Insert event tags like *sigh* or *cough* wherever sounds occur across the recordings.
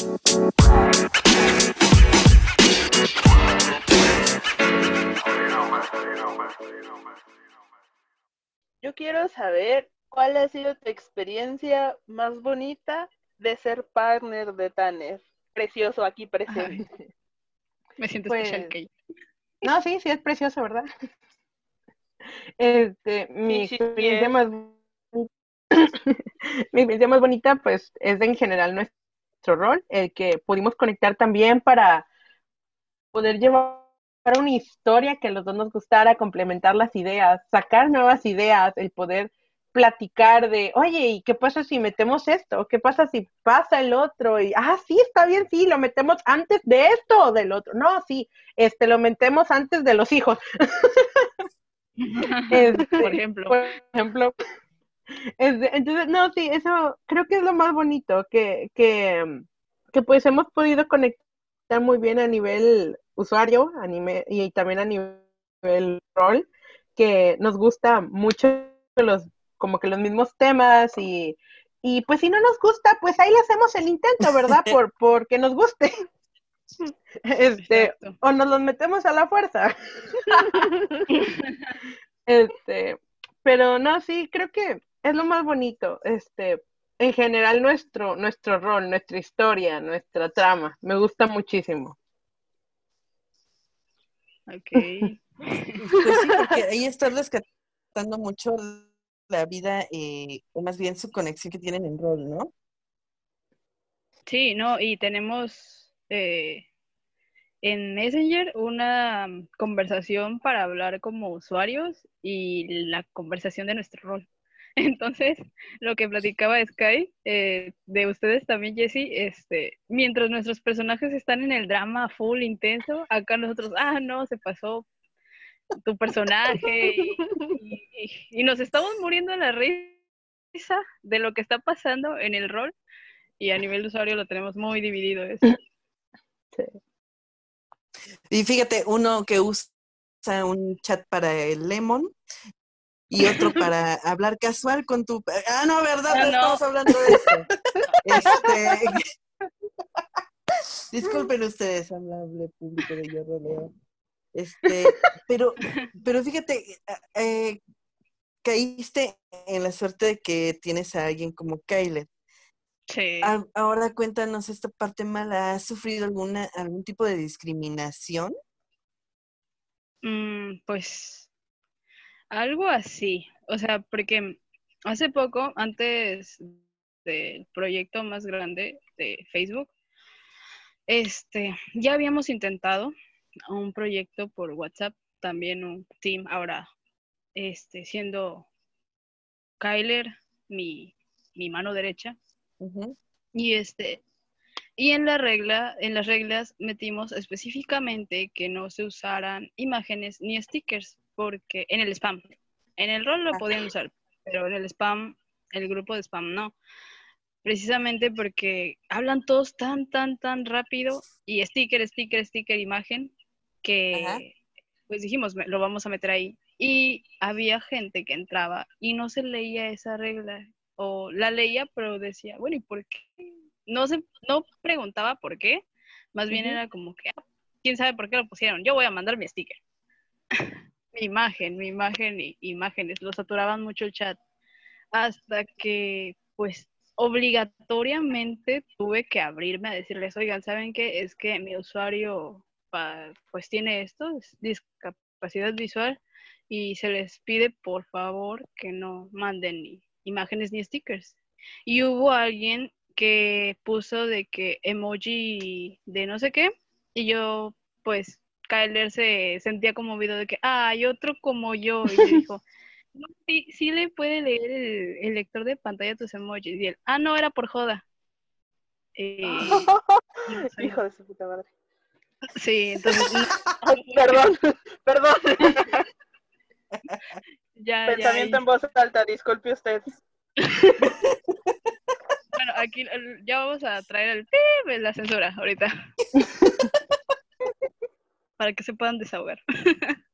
Yo quiero saber cuál ha sido tu experiencia más bonita de ser partner de Tanner. Precioso aquí presente. *laughs* Me siento Pues, especial, Kate. No, sí, sí es precioso, ¿verdad? Este, mi Sí, sí, experiencia es. más *coughs* mi experiencia más bonita, pues, es de, en general nuestro rol, el que pudimos conectar también para poder llevar una historia que a los dos nos gustara, complementar las ideas, sacar nuevas ideas, el poder platicar de, oye, ¿y qué pasa si metemos esto? ¿Qué pasa si pasa el otro? Y, ah, sí, está bien, sí, lo metemos antes de esto o del otro. No, sí, este, lo metemos antes de los hijos. *laughs* *laughs* Este, Por ejemplo. por ejemplo. Entonces, no, sí, eso creo que es lo más bonito, que, que, que pues hemos podido conectar muy bien a nivel usuario a nivel, y también a nivel rol, que nos gusta mucho los, como que los mismos temas y, y pues si no nos gusta, pues ahí le hacemos el intento, ¿verdad? *laughs* Por, porque nos guste. *laughs* Este, Exacto. o nos los metemos a la fuerza. *laughs* Este, pero no, sí, creo que es lo más bonito. Este, en general nuestro, nuestro rol, nuestra historia, nuestra trama, me gusta muchísimo. Ok. *laughs* Pues sí, porque ahí estás rescatando mucho la vida, eh, o más bien su conexión que tienen en rol, ¿no? Sí, no, y tenemos eh, en Messenger una mm, conversación para hablar como usuarios y la conversación de nuestro rol. Entonces, lo que platicaba Sky, eh, de ustedes también, Jessie, este, mientras nuestros personajes están en el drama full intenso, acá nosotros, ah, no, se pasó tu personaje y, nos estamos muriendo de la risa de lo que está pasando en el rol y a nivel de usuario lo tenemos muy dividido eso. Y fíjate, uno que usa un chat para el Lemon y otro *laughs* para hablar casual con tu... Ah, no, ¿verdad? Ah, No no. estamos hablando de eso. *laughs* Este... *laughs* Disculpen ustedes, amable público de Yo Roleo. Este, pero, pero fíjate, eh, caíste en la suerte de que tienes a alguien como Kyler. Sí. A- Ahora cuéntanos esta parte mala. ¿Has sufrido alguna, algún tipo de discriminación? Mm, pues algo así. O sea, porque hace poco, antes del proyecto más grande de Facebook, este, ya habíamos intentado un proyecto por WhatsApp, también un team, ahora, este, siendo Kyler mi, mi mano derecha. Y este, y en la regla, en las reglas metimos específicamente que no se usaran imágenes ni stickers, porque en el spam, en el rol lo Ah. podían usar, pero en el spam, el grupo de spam no. Precisamente porque hablan todos tan, tan, tan rápido y sticker, sticker, sticker, imagen, que Ajá. pues dijimos, "Me- lo vamos a meter ahí. Y había gente que entraba y no se leía esa regla o la leía, pero decía, bueno, ¿y por qué? No se, no preguntaba por qué, más bien era como que, "Ah, quién sabe por qué lo pusieron, yo voy a mandar mi sticker. *laughs* mi imagen, mi imagen y imágenes, lo saturaban mucho el chat, hasta que, pues, obligatoriamente tuve que abrirme a decirles, oigan, ¿saben qué? Es que mi usuario, pues, tiene esto, es discapacidad visual, y se les pide, por favor, que no manden ni imágenes ni stickers. Y hubo alguien que puso de que emoji de no sé qué, y yo, pues, Kyler se sentía conmovido de que, ah, hay otro como yo, y me dijo, *laughs* no, sí, sí le puede leer el, el lector de pantalla tus emojis, y él, ah, no, era por joda. Eh, no *laughs* sé. Hijo de su puta madre. Sí, entonces, no, *laughs* perdón, perdón. ya, ya, Pensamiento en voz alta, disculpe usted. Bueno, aquí ya vamos a traer el la censura ahorita. Para que se puedan desahogar. *laughs*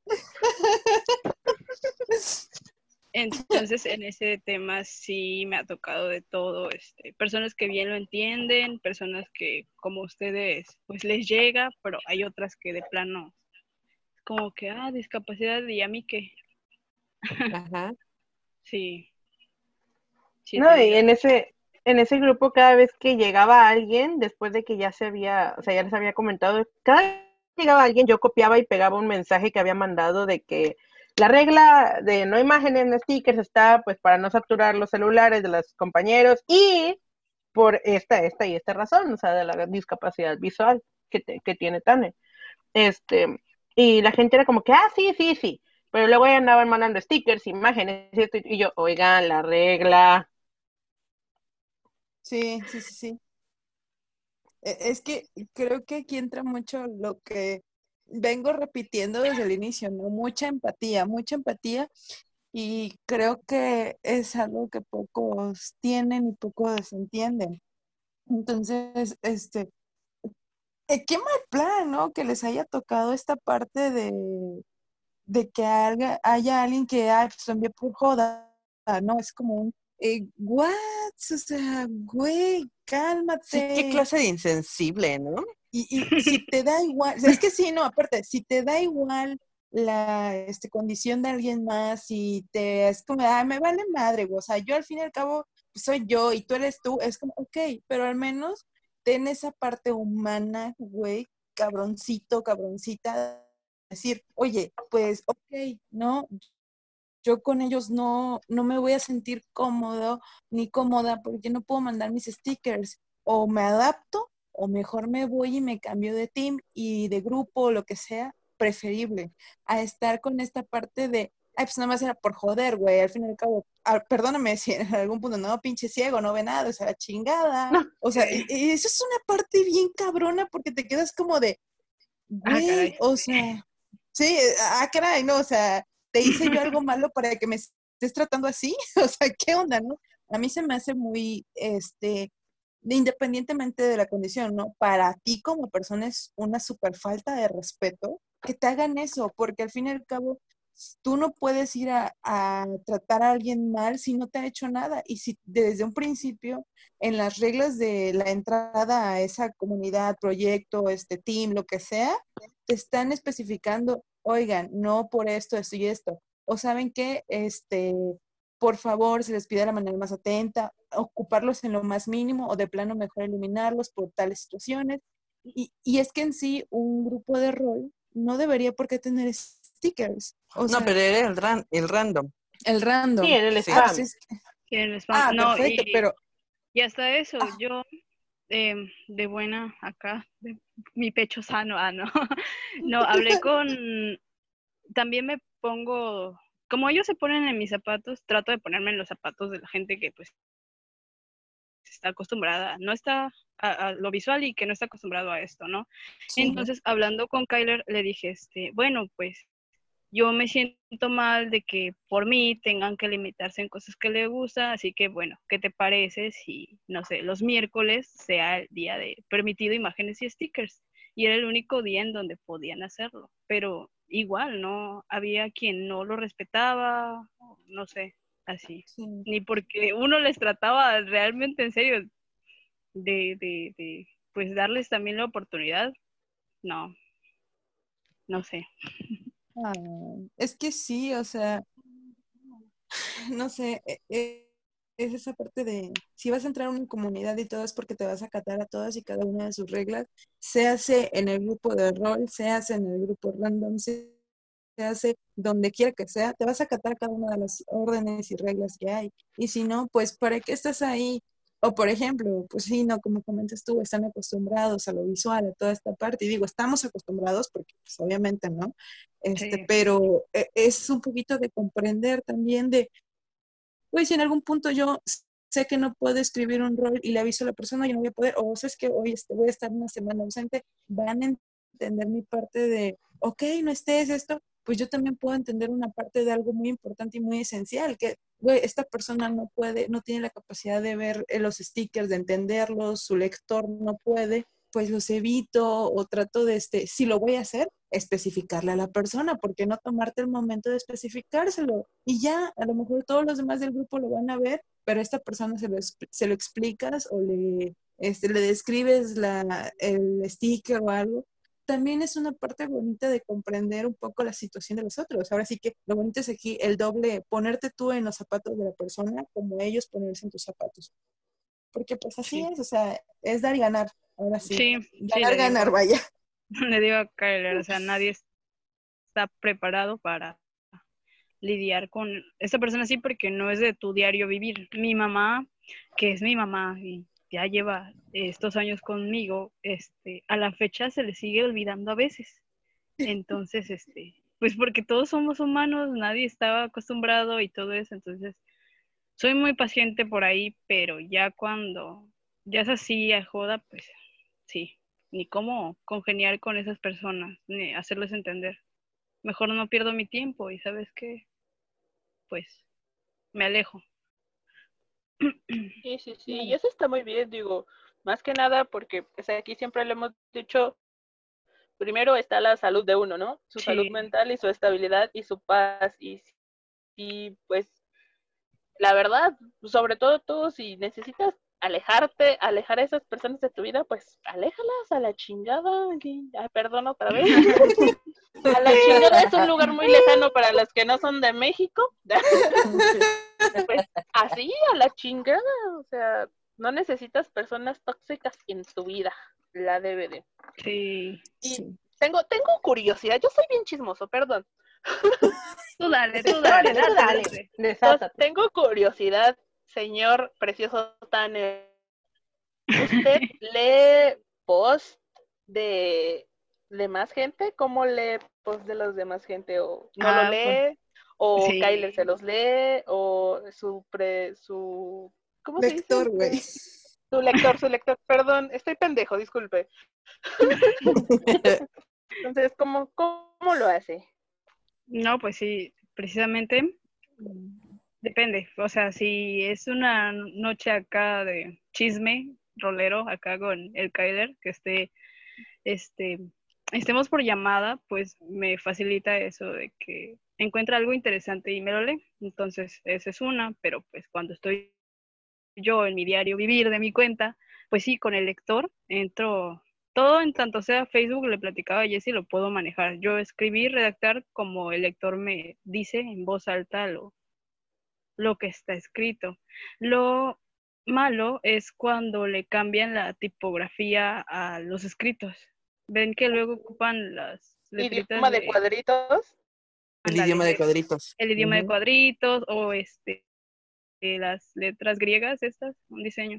Entonces, en ese tema sí me ha tocado de todo, este, personas que bien lo entienden, personas que como ustedes, pues les llega, pero hay otras que de plano, como que, ah, discapacidad y a mí qué. Ajá. *laughs* Sí. Sí, No, y en ese, en ese grupo cada vez que llegaba alguien, después de que ya se había, o sea, ya les había comentado, cada llegaba alguien, yo copiaba y pegaba un mensaje que había mandado de que la regla de no imágenes, no stickers está pues para no saturar los celulares de los compañeros y por esta, esta y esta razón, o sea, de la discapacidad visual que, te- tiene Tane. Este, y la gente era como que, ah, sí, sí, sí. Pero luego ya andaban mandando stickers, imágenes, y, y yo, oigan, la regla. Sí, sí, sí, sí. E- Es que creo que aquí entra mucho lo que vengo repitiendo desde el inicio, ¿no? Mucha empatía, mucha empatía y creo que es algo que pocos tienen y pocos entienden. Entonces, este, eh, qué mal plan, ¿no? Que les haya tocado esta parte de, de que haya, alguien que, ay, pues lo envié por joda, ¿no? Es como un, eh, what? O sea, güey, Sí, cálmate. qué clase de insensible, ¿no? Y, y *laughs* si te da igual, o sea, es que sí, no, aparte, si te da igual la este, condición de alguien más y te es como, ah, me vale madre, güey", o sea, yo al fin y al cabo pues, soy yo y tú eres tú, es como, ok, pero al menos ten esa parte humana, güey, cabroncito, cabroncita, decir, oye, pues, ok, no, yo con ellos no, no me voy a sentir cómodo ni cómoda porque no puedo mandar mis stickers. O me adapto o mejor me voy y me cambio de team y de grupo o lo que sea, preferible a estar con esta parte de, ay, pues nada más era por joder, güey, al fin y al cabo, ah, perdóname si en algún punto, no, pinche ciego, no ve nada, o sea, chingada. No. O sea, y- y eso es una parte bien cabrona porque te quedas como de, Ah, güey, caray. o sea, sí, ah, caray, no, o sea, te hice yo algo *laughs* malo para que me estés tratando así, *laughs* o sea, ¿qué onda, no? A mí se me hace muy, este, de- independientemente de la condición, ¿no? Para ti como persona es una super falta de respeto que te hagan eso, porque al fin y al cabo tú no puedes ir a, a tratar a alguien mal si no te ha hecho nada y si desde un principio en las reglas de la entrada a esa comunidad, proyecto, este team, lo que sea, te están especificando, oigan, no por esto, esto y esto. O saben que, este, por favor, se les pide de la manera más atenta, ocuparlos en lo más mínimo o de plano mejor eliminarlos por tales situaciones. Y, y es que en sí un grupo de rol no debería por qué tener stickers. O No, sea, pero era el, ran- el random. el random. Sí, en el. Ah, pues Sí, spam. ah, no, perfecto, y, pero y hasta eso, Ah. yo em, de buena acá, de mi pecho sano, ah, no. *laughs* No, *laughs* hablé con, también me pongo, como ellos se ponen en mis zapatos, trato de ponerme en los zapatos de la gente que pues está acostumbrada, no está a, a lo visual y que no está acostumbrado a esto, ¿no? sí. Entonces, hablando con Kyler, le dije, este, bueno, pues yo me siento mal de que por mí tengan que limitarse en cosas que le gusta, así que bueno, ¿qué te parece si, no sé, los miércoles sea el día de permitido imágenes y stickers? Y era el único día en donde podían hacerlo, pero igual, ¿no? Había quien no lo respetaba, no sé, así. sí. Ni porque uno les trataba realmente en serio de, de, de pues darles también la oportunidad. No, no sé. *laughs* Ah, es que sí, o sea, no sé, e- e- es esa parte de, si vas a entrar a una comunidad y todo es porque te vas a acatar a todas y cada una de sus reglas, se hace en el grupo de rol, se hace en el grupo random, se, hace donde quiera que sea, te vas a acatar cada una de las órdenes y reglas que hay. Y si no, pues ¿para qué estás ahí? O por ejemplo, pues sí, no, como comentas tú, están acostumbrados a lo visual, a toda esta parte. Y digo, estamos acostumbrados porque pues obviamente, ¿no? Este, Sí. pero eh, es un poquito de comprender también de, pues si en algún punto yo sé que no puedo escribir un rol y le aviso a la persona, yo no voy a poder, o sabes que hoy este, voy a estar una semana ausente, van a entender mi parte de, ok, no estés esto, pues yo también puedo entender una parte de algo muy importante y muy esencial, que, esta persona no puede, no tiene la capacidad de ver eh, los stickers, de entenderlos, su lector no puede, pues los evito o trato de, este, si lo voy a hacer, especificarle a la persona, porque no tomarte el momento de especificárselo? Y ya, a lo mejor todos los demás del grupo lo van a ver, pero a esta persona se lo, se lo explicas o le, este, le describes la, el sticker o algo. También es una parte bonita de comprender un poco la situación de los otros. Ahora sí que lo bonito es aquí el doble, ponerte tú en los zapatos de la persona como ellos ponerse en tus zapatos. Porque pues así Sí. es, o sea, es dar y ganar. Ahora sí. Sí, sí, ganar, digo- ganar, vaya. *laughs* le digo a Kyler, o sea, *laughs* nadie está preparado para lidiar con esa persona así porque no es de tu diario vivir. Mi mamá, que es mi mamá y ya lleva estos años conmigo, este, a la fecha se le sigue olvidando a veces. *laughs* Entonces, este, pues porque todos somos humanos, nadie estaba acostumbrado y todo eso, entonces soy muy paciente por ahí, pero ya cuando ya es así a joda, pues sí, ni cómo congeniar con esas personas, ni hacerles entender. Mejor no pierdo mi tiempo y sabes qué, pues me alejo. *clears throat* Sí, sí, sí, y eso está muy bien, digo, más que nada porque pues, aquí siempre le hemos dicho, primero está la salud de uno, ¿no? Su salud mental y su estabilidad y su paz y, y pues la verdad, sobre todo tú, si necesitas alejarte, alejar a esas personas de tu vida, pues aléjalas a la chingada. Ay, perdón otra vez. *laughs* A la chingada es un lugar muy lejano para los que no son de México. *laughs* Pues así, a la chingada. O sea, no necesitas personas tóxicas en tu vida. La DVD. Sí. Y tengo, tengo curiosidad. Yo soy bien chismoso, perdón. Tú dale, tú *laughs* dale, Dale, dale. Entonces, tengo curiosidad, señor precioso Tanner. *laughs* ¿Usted lee post de, de más gente? ¿Cómo lee post de los demás gente? ¿O no Ah, lo lee? ¿O sí. Kyler se los lee? ¿O su pre, su ¿cómo se dice? Lector, güey. Su lector, su lector, perdón, estoy pendejo, disculpe. *laughs* Entonces, ¿cómo, cómo lo hace? No, pues sí, precisamente depende. O sea, si es una noche acá de chisme, rolero, acá con el Kyler, que esté, este, estemos por llamada, pues me facilita eso de que encuentra algo interesante y me lo lee. Entonces, esa es una, pero pues cuando estoy yo en mi diario vivir de mi cuenta, pues sí, con el lector entro todo en tanto sea Facebook, le platicaba a Jessy, lo puedo manejar. Yo escribir, redactar como el lector me dice en voz alta lo, lo que está escrito. Lo malo es cuando le cambian la tipografía a los escritos. Ven que luego ocupan las letritas Idioma de cuadritos. El idioma de cuadritos. el idioma de cuadritos o este eh, las letras griegas estas, un diseño.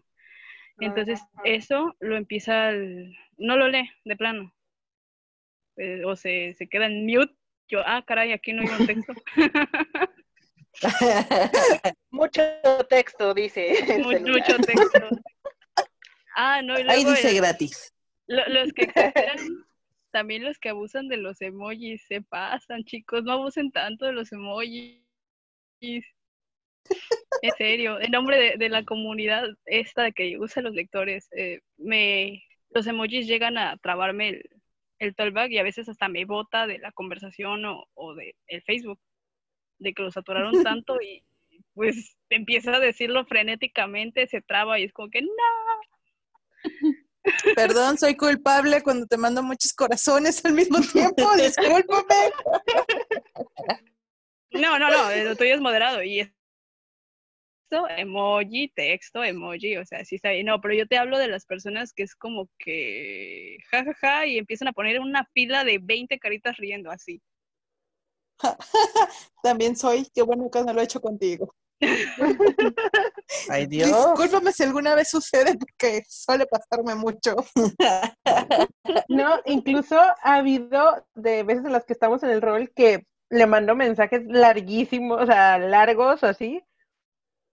Entonces, eso lo empieza, el- no lo lee de plano. Eh, o se, se queda en mute. Yo, ah, caray, aquí no hay un texto. *laughs* *laughs* *laughs* Mucho texto, dice. mucho texto. Ah, no, y Ahí dice el- gratis. lo- los que exageran, también los que abusan de los emojis, se pasan, chicos, no abusen tanto de los emojis. En serio, en nombre de, de la comunidad esta que usa los lectores, eh, me, los emojis llegan a trabarme el, el talkback y a veces hasta me bota de la conversación o, o de el Facebook, de que lo saturaron *laughs* tanto y pues empieza a decirlo frenéticamente, se traba y es como que no. *laughs* Perdón, soy culpable cuando te mando muchos corazones al mismo tiempo. *laughs* Discúlpame. No, no, no, lo tuyo es moderado y esto, emoji, texto, emoji, o sea, sí está bien. No, pero yo te hablo de las personas que es como que jajaja y empiezan a poner una fila de 20 caritas riendo así. *laughs* También soy. Qué bueno que no lo he hecho contigo. Ay, *laughs* Dios. Discúlpame si alguna vez sucede porque suele pasarme mucho. *laughs* No, incluso ha habido de veces en las que estamos en el rol que le mando mensajes larguísimos, o sea, largos o así,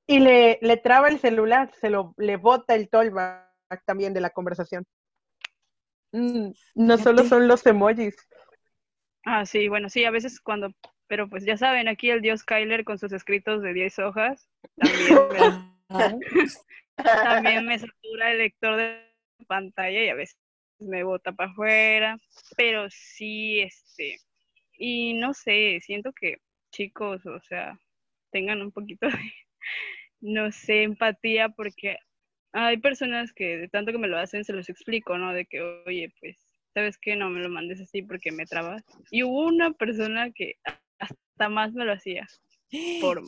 y le, le traba el celular, se lo, le bota el tollback también de la conversación. Mm, no solo son los emojis. Ah, sí, bueno, sí, a veces cuando, pero pues ya saben, aquí el dios Kyler con sus escritos de 10 hojas, también me, *laughs* también me satura el lector de pantalla y a veces me bota para afuera, pero sí, este, y no sé, siento que chicos, o sea, tengan un poquito de, no sé, empatía, porque hay personas que de tanto que me lo hacen, se los explico, ¿no? De que, oye, pues, ¿sabes qué? No me lo mandes así porque me trabas. Y hubo una persona que hasta más me lo hacía, *gasps* por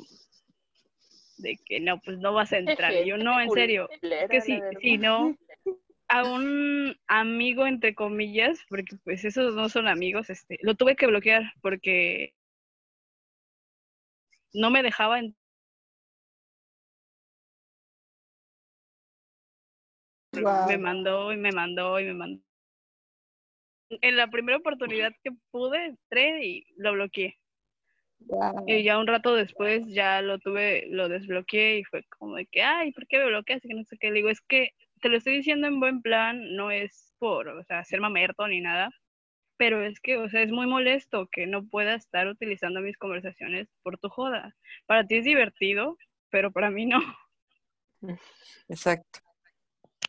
de que no, pues no vas a entrar. Y yo, no, en serio, es que sí, sí, no, *laughs* a un amigo, entre comillas, porque pues esos no son amigos, este, lo tuve que bloquear porque no me dejaba entrar. Me mandó y me mandó y me mandó. En la primera oportunidad que pude, entré y lo bloqueé. Y ya un rato después ya lo tuve, lo desbloqueé y fue como de que, ay, ¿por qué me bloqueas? Y que no sé qué. Le digo, es que te lo estoy diciendo en buen plan, no es por, o sea, ser mamerto ni nada, pero es que, o sea, es muy molesto que no pueda estar utilizando mis conversaciones por tu joda. Para ti es divertido, pero para mí no. *laughs* Exacto.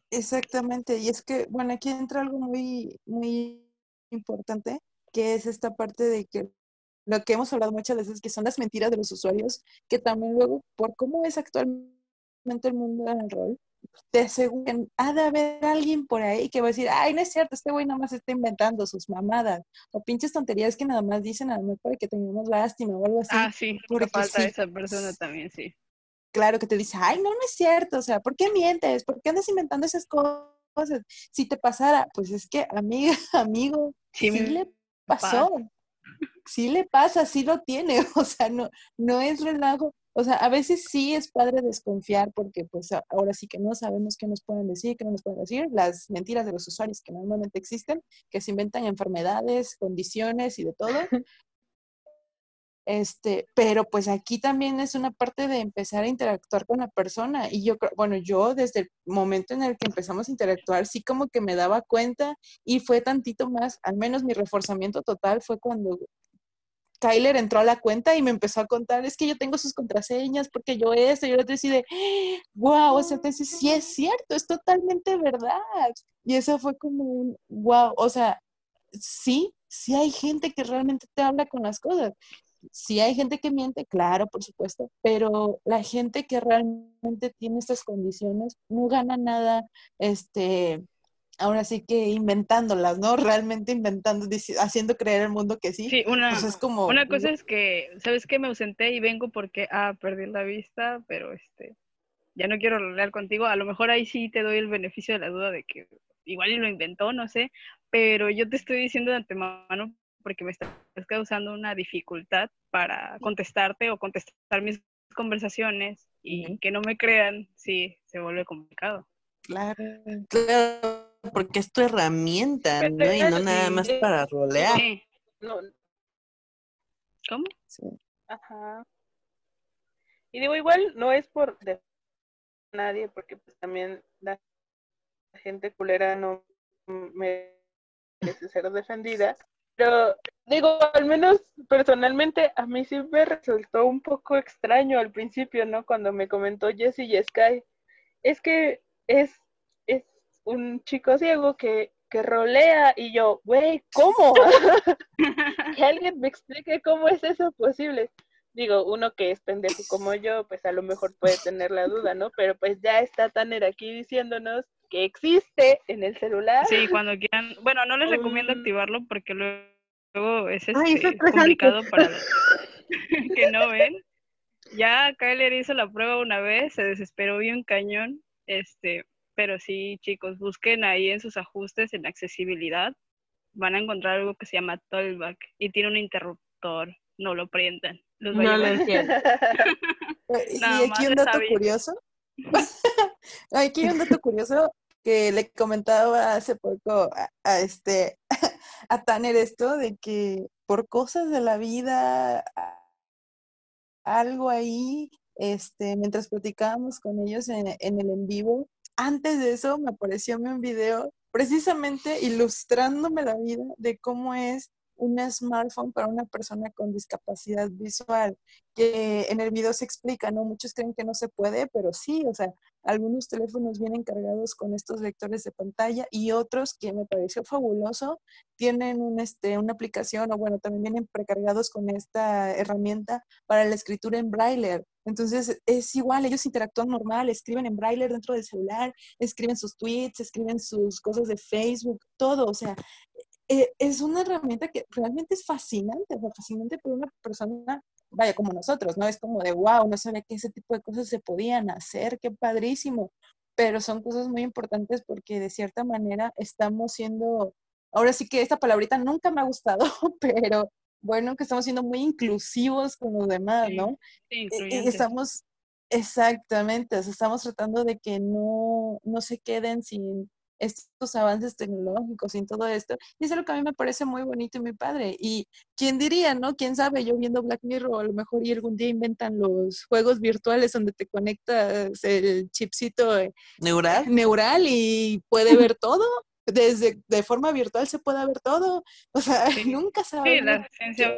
Exactamente, y es que, bueno, aquí entra algo muy, muy importante, que es esta parte de que lo que hemos hablado muchas veces, que son las mentiras de los usuarios, que también luego, por cómo es actualmente el mundo del rol, te aseguran, ha de haber alguien por ahí que va a decir, ay, no es cierto, este güey nada más está inventando sus mamadas, o pinches tonterías que nada más dicen a lo mejor para que tengamos lástima o algo así. Ah, sí, porque falta esa persona también, sí. Claro que te dice, ay, no, no es cierto, o sea, ¿por qué mientes? ¿Por qué andas inventando esas cosas? Si te pasara, pues es que, amiga, *laughs* amigo, sí, le pasó sí le pasa, sí lo tiene, *laughs* o sea, no, no es relajo. O sea, a veces sí es padre desconfiar porque pues ahora sí que no sabemos qué nos pueden decir, qué no nos pueden decir, las mentiras de los usuarios que normalmente existen, que se inventan enfermedades, condiciones y de todo. *laughs* Este, pero pues aquí también es una parte de empezar a interactuar con la persona. Y yo, bueno, yo desde el momento en el que empezamos a interactuar, sí como que me daba cuenta y fue tantito más, al menos mi reforzamiento total fue cuando Kyler entró a la cuenta y me empezó a contar, es que yo tengo sus contraseñas, porque yo esto, y yo le decía, wow, o sea, entonces sí es cierto, es totalmente verdad. Y eso fue como un, wow, o sea, sí, sí hay gente que realmente te habla con las cosas. Sí hay gente que miente, claro, por supuesto, pero la gente que realmente tiene estas condiciones no gana nada, este, ahora sí que inventándolas, ¿no? *laughs* Realmente inventando, haciendo creer al mundo que sí. Sí, una, pues es como, una cosa es que, ¿sabes qué? Me ausenté y vengo porque, ah, perdí la vista, pero este, ya no quiero hablar contigo. A lo mejor ahí sí te doy el beneficio de la duda de que igual y lo inventó, no sé, pero yo te estoy diciendo de antemano porque me estás causando una dificultad para contestarte o contestar mis conversaciones y que no me crean, sí, se vuelve complicado. Claro, claro porque es tu herramienta, ¿no? Y no nada más para rolear. ¿Cómo? Sí. Ajá. Y digo, igual no es por de nadie, porque pues también la gente culera no merece ser defendida. Pero digo, al menos personalmente a mí sí me resultó un poco extraño al principio, ¿no? Cuando me comentó Jesse y Sky. Es que es un chico ciego que, que rolea y yo, güey, ¿cómo? *laughs* que alguien me explique cómo es eso posible. Digo, uno que es pendejo como yo, pues a lo mejor puede tener la duda, ¿no? Pero pues ya está Tanner aquí diciéndonos que existe en el celular. Sí, cuando quieran. Bueno, no les recomiendo activarlo porque luego es este, complicado para los *laughs* que no ven. Ya Kyler hizo la prueba una vez, se desesperó bien cañón. Este, pero sí, chicos, busquen ahí en sus ajustes en accesibilidad. Van a encontrar algo que se llama Tollback y tiene un interruptor. No lo prendan. no lo entiendo. *laughs* y aquí un dato curioso. *laughs* aquí un dato curioso que le comentaba hace poco a, este *laughs* a Tanner esto de que por cosas de la vida algo ahí este mientras platicábamos con ellos en, en el en vivo antes de eso me apareció un video precisamente ilustrándome la vida de cómo es un smartphone para una persona con discapacidad visual, que en el video se explica, ¿no? Muchos creen que no se puede, pero sí, o sea, algunos teléfonos vienen cargados con estos lectores de pantalla y otros que me pareció fabuloso tienen un, este, una aplicación o bueno, también vienen precargados con esta herramienta para la escritura en braille. Entonces es igual, ellos interactúan normal, escriben en braille dentro del celular, escriben sus tweets, escriben sus cosas de Facebook, todo. O sea, eh, es una herramienta que realmente es fascinante, fascinante para una persona, vaya, como nosotros, ¿no? Es como de, wow, no sabía que ese tipo de cosas se podían hacer, qué padrísimo. Pero son cosas muy importantes porque de cierta manera estamos siendo, ahora sí que esta palabrita nunca me ha gustado, *laughs* pero bueno, que estamos siendo muy inclusivos con los demás, ¿no? Sí, y estamos, exactamente, estamos tratando de que no, no se queden sin estos avances tecnológicos y todo esto. Y eso es lo que a mí me parece muy bonito y muy padre. Y quién diría, ¿no? Quién sabe, yo viendo Black Mirror, a lo mejor y algún día inventan los juegos virtuales donde te conectas el chipcito neural, neural y puede ver *laughs* todo. Desde de forma virtual se puede ver todo. O sea, *laughs* nunca sabe. Sí, la ciencia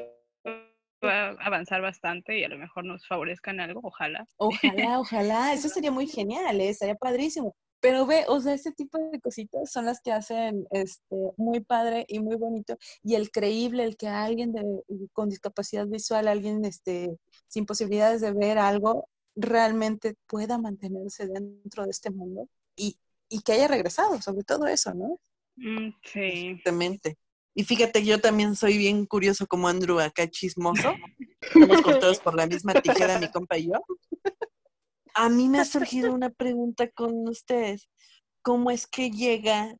va a avanzar bastante y a lo mejor nos favorezcan algo, ojalá. Ojalá, *laughs* ojalá, eso sería muy genial, ¿eh? estaría padrísimo. Pero ve, o sea, este tipo de cositas son las que hacen este, muy padre y muy bonito. Y el creíble, el que alguien de, con discapacidad visual, alguien este, sin posibilidades de ver algo, realmente pueda mantenerse dentro de este mundo y, y que haya regresado, sobre todo eso, ¿no? Mm, sí. Exactamente. Y fíjate, yo también soy bien curioso como Andrew acá chismoso. Estamos cortados por la misma tijera, mi compa y yo a mí me ha *laughs* surgido una pregunta con ustedes. ¿Cómo es que llega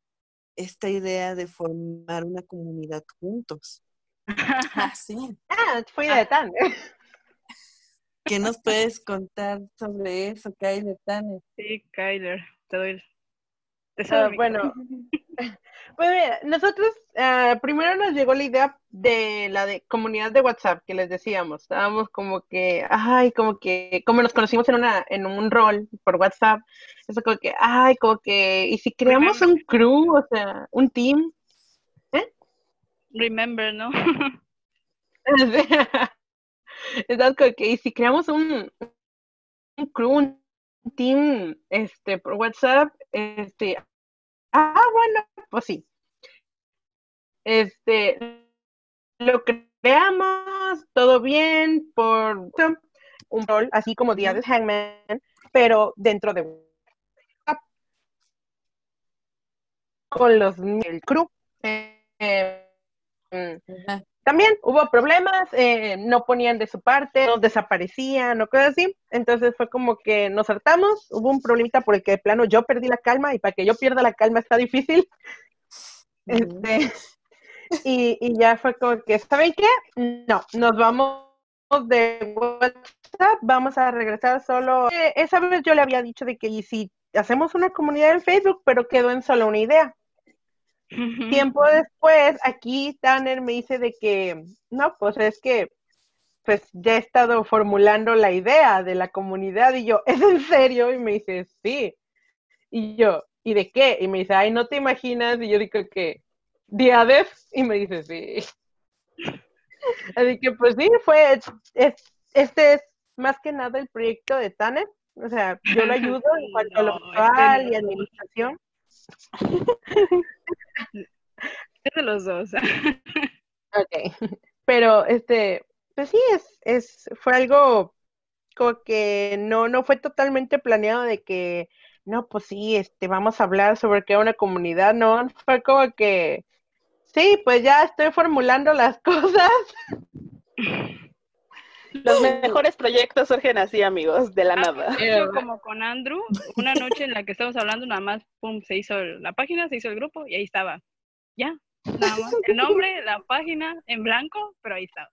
esta idea de formar una comunidad juntos? *laughs* Ah, sí. Ah, fue de Tan. *laughs* ¿Qué nos puedes contar sobre eso, Kyler Tanner? Sí, Kyler, te doy. Te Ah, bueno, *laughs* pues mira, nosotros ah, primero nos llegó la idea de la de comunidad de WhatsApp que les decíamos. Estábamos como que, ay, como que, como nos conocimos en una, en un rol por WhatsApp, eso como que, ay, como que, y si creamos un crew, o sea, un team, Remember, ¿no? *laughs* Estamos como que, y si creamos un, un crew, un team, este, por WhatsApp, este, ah, bueno, pues sí. Este, lo creamos, todo bien, por un rol, así como Día de Hangman, pero dentro de con los el crew. Eh, eh. También hubo problemas, eh, no ponían de su parte, nos desaparecían o cosas así. Entonces fue como que nos hartamos, hubo un problemita por el que de plano yo perdí la calma y para que yo pierda la calma está difícil. Este, y, y ya fue como que, ¿saben qué? No, nos vamos de WhatsApp, vamos a regresar solo. Eh, esa vez yo le había dicho de que y si hacemos una comunidad en Facebook, pero quedó en solo una idea. Tiempo después, aquí Tanner me dice de que, no, pues es que, pues ya he estado formulando la idea de la comunidad y yo, *laughs* ¿es en serio? Y me dice, sí. Y yo, ¿y de qué? Y me dice, ay, no te imaginas. Y yo digo que, Diadef. Y me dice, sí. *laughs* Así que, pues sí, fue, es- este es más que nada el proyecto de Tanner. O sea, yo lo *laughs* ayudo en cuanto a lo No, visual este y no. administración. De los dos. Ok, pero este, pues sí, es, es, fue algo como que no, no fue totalmente planeado de que, no, pues sí, este, vamos a hablar sobre qué una comunidad, no, fue como que, sí, pues ya estoy formulando las *laughs* cosas. Los mejores proyectos surgen así, amigos, de la nada. Yo como con Andrew, una noche en la que estábamos hablando, nada más, pum, se hizo la página, se hizo el grupo y ahí estaba. Ya, nada más. El nombre, la página en blanco, pero ahí estaba.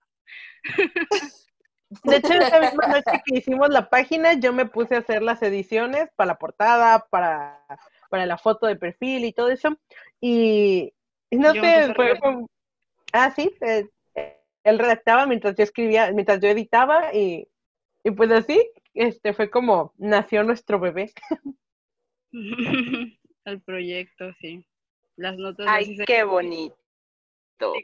De hecho, esa misma noche que hicimos la página, yo me puse a hacer las ediciones para la portada, para, para la foto de perfil y todo eso. Y, no Yo sé, fue como- Ah, sí, eh, él redactaba mientras yo escribía, mientras yo editaba y, y pues así, este fue como nació nuestro bebé. *laughs* el proyecto, sí. Las notas Ay, así se qué bonito.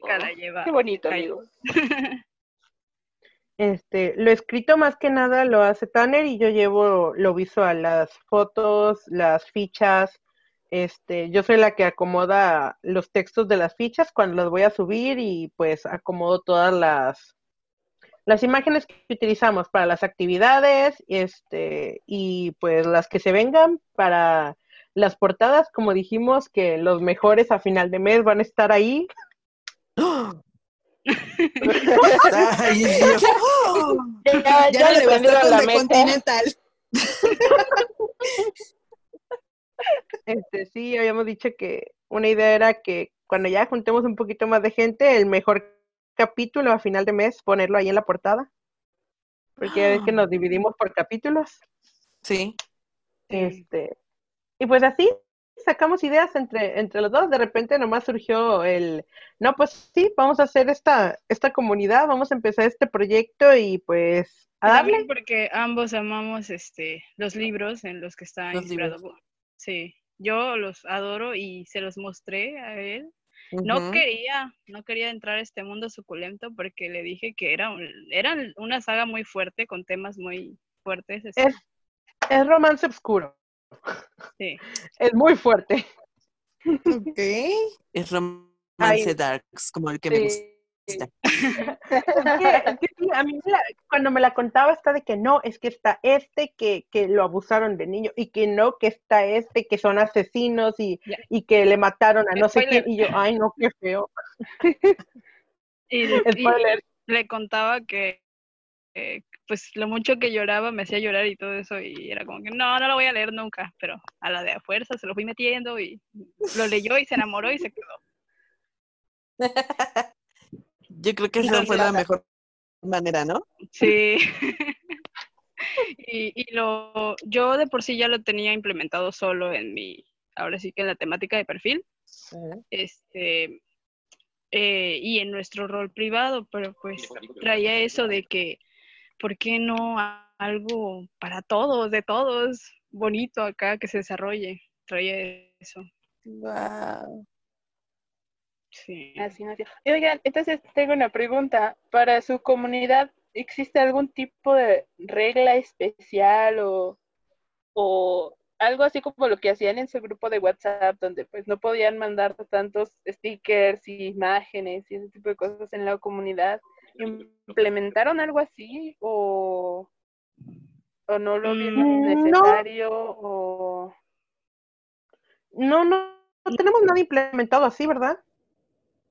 La lleva. Qué bonito, Ay. amigos. *laughs* Este, lo escrito más que nada lo hace Tanner y yo llevo lo visual, las fotos, las fichas. Este, yo soy la que acomoda los textos de las fichas cuando las voy a subir y pues acomodo todas las las imágenes que utilizamos para las actividades, este, y pues las que se vengan para las portadas, como dijimos, que los mejores a final de mes van a estar ahí. Ay, Dios. Ya, Ya, le con la meta. Continental. *laughs* Este, sí, habíamos dicho que una idea era que cuando ya juntemos un poquito más de gente, el mejor capítulo a final de mes, ponerlo ahí en la portada. Porque ya ves que nos dividimos por capítulos. Sí. Este, y pues así sacamos ideas entre, entre los dos. De repente nomás surgió el, no, pues sí, vamos a hacer esta, esta comunidad, vamos a empezar este proyecto y pues a También darle. porque ambos amamos este los libros en los que está Los inspirado. Sí, yo los adoro y se los mostré a él. No quería, no quería entrar a este mundo suculento porque le dije que era, un- era una saga muy fuerte con temas muy fuertes. Es, es romance oscuro, sí. es muy fuerte. Ok. Es romance Ay, darks, como el que me gusta. *laughs* Es que- sí, a mí la- cuando me la contaba está de que no, es que está este que, que lo abusaron de niño y que no, que está este que son asesinos y, y que le mataron a no sé quién y yo, ay no, qué feo. *laughs* Y, *laughs* y le contaba que eh, pues lo mucho que lloraba me hacía llorar y todo eso y era como que no, no lo voy a leer nunca, pero a la de a fuerza se lo fui metiendo y lo leyó y se enamoró y se quedó. Yo creo que esa fue la mejor manera, ¿no? Sí. *laughs* y, y lo, yo de por sí ya lo tenía implementado solo en mi, ahora sí que en la temática de perfil, este, eh, y en nuestro rol privado, pero pues traía eso de que, ¿por qué no algo para todos, de todos, bonito acá que se desarrolle? Traía eso, Wow. Sí. Así. Y Oigan, entonces tengo una pregunta. ¿Para su comunidad existe algún tipo de regla especial o, o algo así como lo que hacían en su grupo de WhatsApp, donde pues no podían mandar tantos stickers y imágenes y ese tipo de cosas en la comunidad? ¿Implementaron algo así o, o no lo vieron Mm, no. necesario? O... No, no, no tenemos nada implementado así, ¿verdad?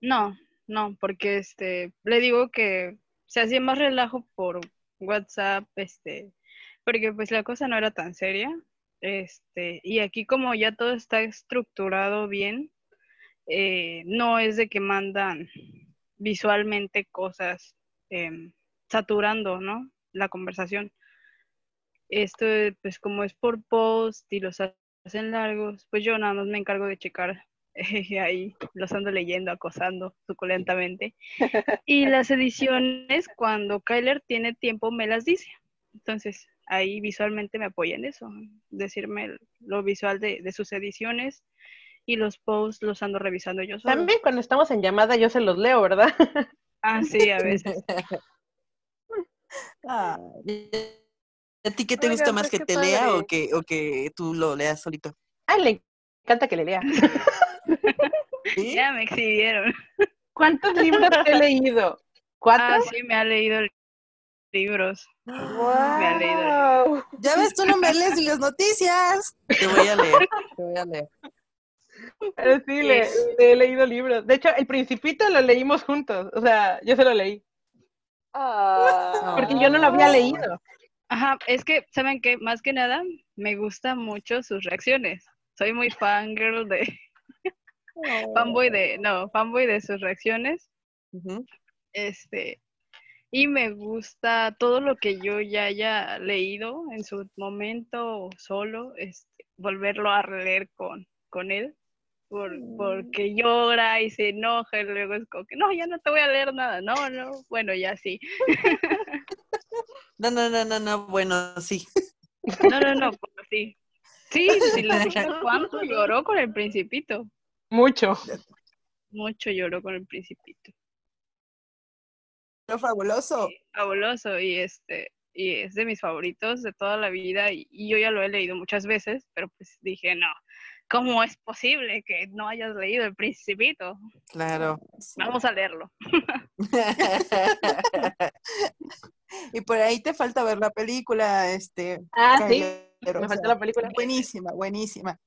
No, no, porque este, le digo que se hacía más relajo por WhatsApp, este, porque pues la cosa no era tan seria, este, y aquí como ya todo está estructurado bien, eh, no es de que mandan visualmente cosas em, saturando, ¿no? La conversación. Esto, pues como es por post y los hacen largos, pues yo nada más me encargo de checar *laughs* eh, ahí los ando leyendo, acosando suculentamente. *laughs* Y las ediciones, cuando Kyler tiene tiempo, me las dice. Entonces, ahí visualmente me apoya en eso, decirme lo visual de, de sus ediciones y los posts los ando revisando yo solo. También cuando estamos en llamada yo se los leo, ¿verdad? *laughs* Ah, sí, a veces. Ah, ¿A ti qué te gusta más pues, que te lea o que, o que tú lo leas solito? Ay, le encanta que le lea. ¿Sí? Ya me exhibieron. ¿Cuántos libros te he leído? ¿Cuatro? Ah, sí, me ha leído libros. Me ha leído. ¡Wow! Ya ves, tú no me lees ni las noticias. Te voy a leer, te voy a leer. Pero sí, le, le he leído libros. De hecho, El Principito lo leímos juntos. O sea, yo se lo leí. Ah. Porque yo no lo había leído. Ajá, es que, ¿saben qué? Más que nada, me gustan mucho sus reacciones. Soy muy fangirl de, fanboy de, no, fanboy de sus reacciones. Este, y me gusta todo lo que yo ya haya leído en su momento solo, este, volverlo a leer con, con él. Por, porque llora y se enoja y luego es como que no, ya no te voy a leer nada, no, no, bueno, ya sí. *laughs* No, no, no, no, no, bueno, sí. No, no, no, pero sí. Sí, sí, dije *laughs* cuánto lloró con el principito. Mucho. Mucho lloró con el principito. fabuloso. fabuloso y este y es de mis favoritos de toda la vida y, y yo ya lo he leído muchas veces, pero pues dije, no, ¿cómo es posible que no hayas leído El Principito? Claro. Sí. Vamos a leerlo. *laughs* Y por ahí te falta ver la película, este. Ah, sí, me falta la película. Buenísima, buenísima.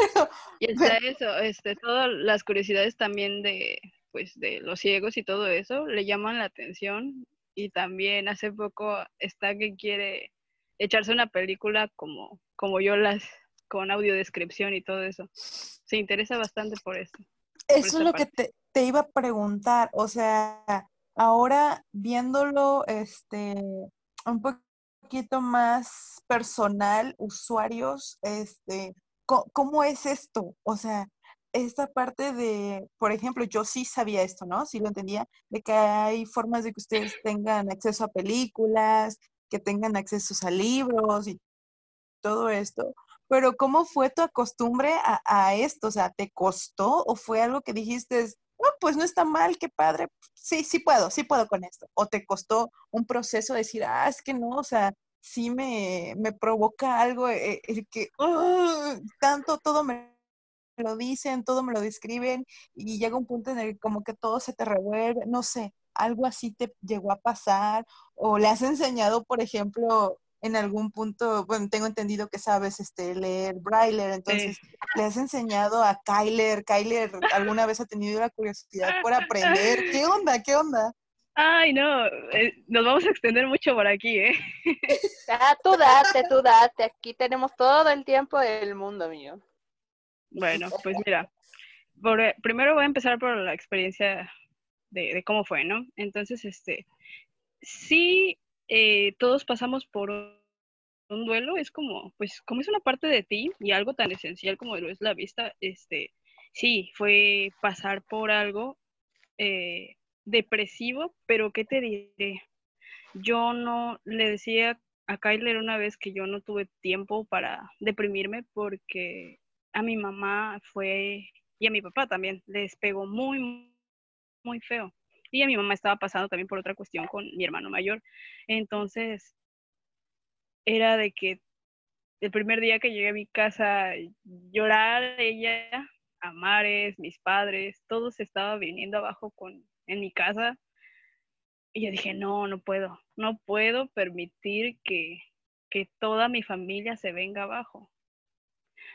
*laughs* Y está eso, este, todas las curiosidades también de, pues, de los ciegos y todo eso le llaman la atención. Y también hace poco está que quiere echarse una película como, como yo las, con audiodescripción y todo eso. Se interesa bastante por eso. Eso es lo que te, te iba a preguntar. O sea, ahora viéndolo, este, un poquito más personal, usuarios, este, ¿cómo es esto? O sea, esta parte de, por ejemplo, yo sí sabía esto, ¿no? Sí lo entendía, de que hay formas de que ustedes tengan acceso a películas, que tengan acceso a libros y todo esto. Pero ¿cómo fue tu acostumbre a, a esto? O sea, ¿te costó o fue algo que dijiste, "Ah, pues no está mal, qué padre, sí, sí puedo, sí puedo con esto? ¿O te costó un proceso de decir, ah, es que no, o sea, sí me, me provoca algo, eh, el que "Ugh, tanto todo me lo dicen, todo me lo describen y llega un punto en el que como que todo se te revuelve, no sé, algo así te llegó a pasar o le has enseñado, por ejemplo, en algún punto, bueno, tengo entendido que sabes este, leer Braille, entonces le has enseñado a Kyler, Kyler alguna vez ha tenido la curiosidad por aprender, ¿qué onda? ¿Qué onda? Ay, no, eh, nos vamos a extender mucho por aquí, ¿eh? *laughs* Ah, tú date, tú date. Aquí tenemos todo el tiempo del mundo, mío. Bueno, pues mira, por- eh, primero voy a empezar por la experiencia de, de cómo fue, ¿no? Entonces, este, sí, eh, todos pasamos por un duelo, es como, pues, como es una parte de ti y algo tan esencial como lo es la vista, este, sí, fue pasar por algo eh, depresivo, pero ¿qué te diré? Yo no le decía a Kyler una vez que yo no tuve tiempo para deprimirme porque a mi mamá fue, y a mi papá también, les pegó muy, muy feo. Y a mi mamá estaba pasando también por otra cuestión con mi hermano mayor. Entonces, era de que el primer día que llegué a mi casa, llorar ella, a Mares, mis padres, todo se estaba viniendo abajo con, en mi casa. Y yo dije, no, no puedo, no puedo permitir que, que toda mi familia se venga abajo.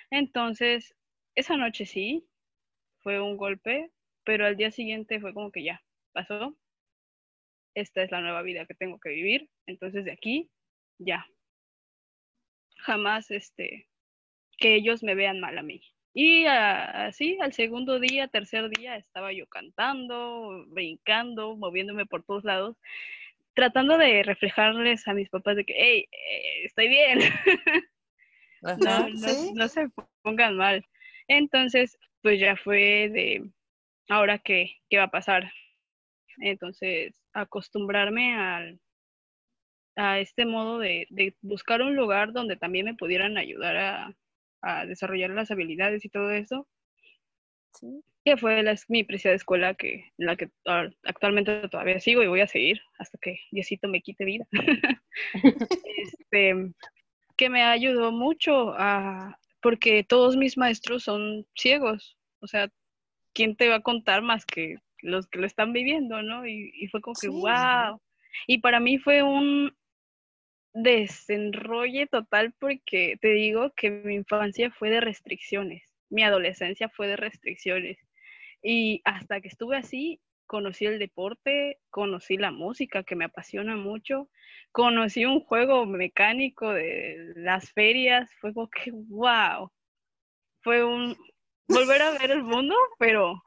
Entonces, esa noche sí, fue un golpe, pero al día siguiente fue como que ya, pasó. Esta es la nueva vida que tengo que vivir. Entonces, de aquí, ya. Jamás, este, que ellos me vean mal a mí. Y así, al segundo día, tercer día, estaba yo cantando, brincando, moviéndome por todos lados, tratando de reflejarles a mis papás de que, hey, eh, estoy bien. *laughs* Ajá, no, no, sí. no se pongan mal. Entonces, pues ya fue de, ahora qué, qué va a pasar. Entonces, acostumbrarme al, a este modo de, de buscar un lugar donde también me pudieran ayudar a, a desarrollar las habilidades y todo eso, Sí. que fue la, mi preciada escuela que, en la que actualmente todavía sigo y voy a seguir hasta que Diosito me quite vida. *laughs* este, que me ayudó mucho a, porque todos mis maestros son ciegos, o sea, ¿quién te va a contar más que los que lo están viviendo, no? Y, y fue como que, Sí. wow. Y para mí fue un desenrolle total porque te digo que mi infancia fue de restricciones, mi adolescencia fue de restricciones. Y hasta que estuve así, conocí el deporte, conocí la música que me apasiona mucho, conocí un juego mecánico de las ferias, fue como que, wow, fue un volver a ver el mundo, pero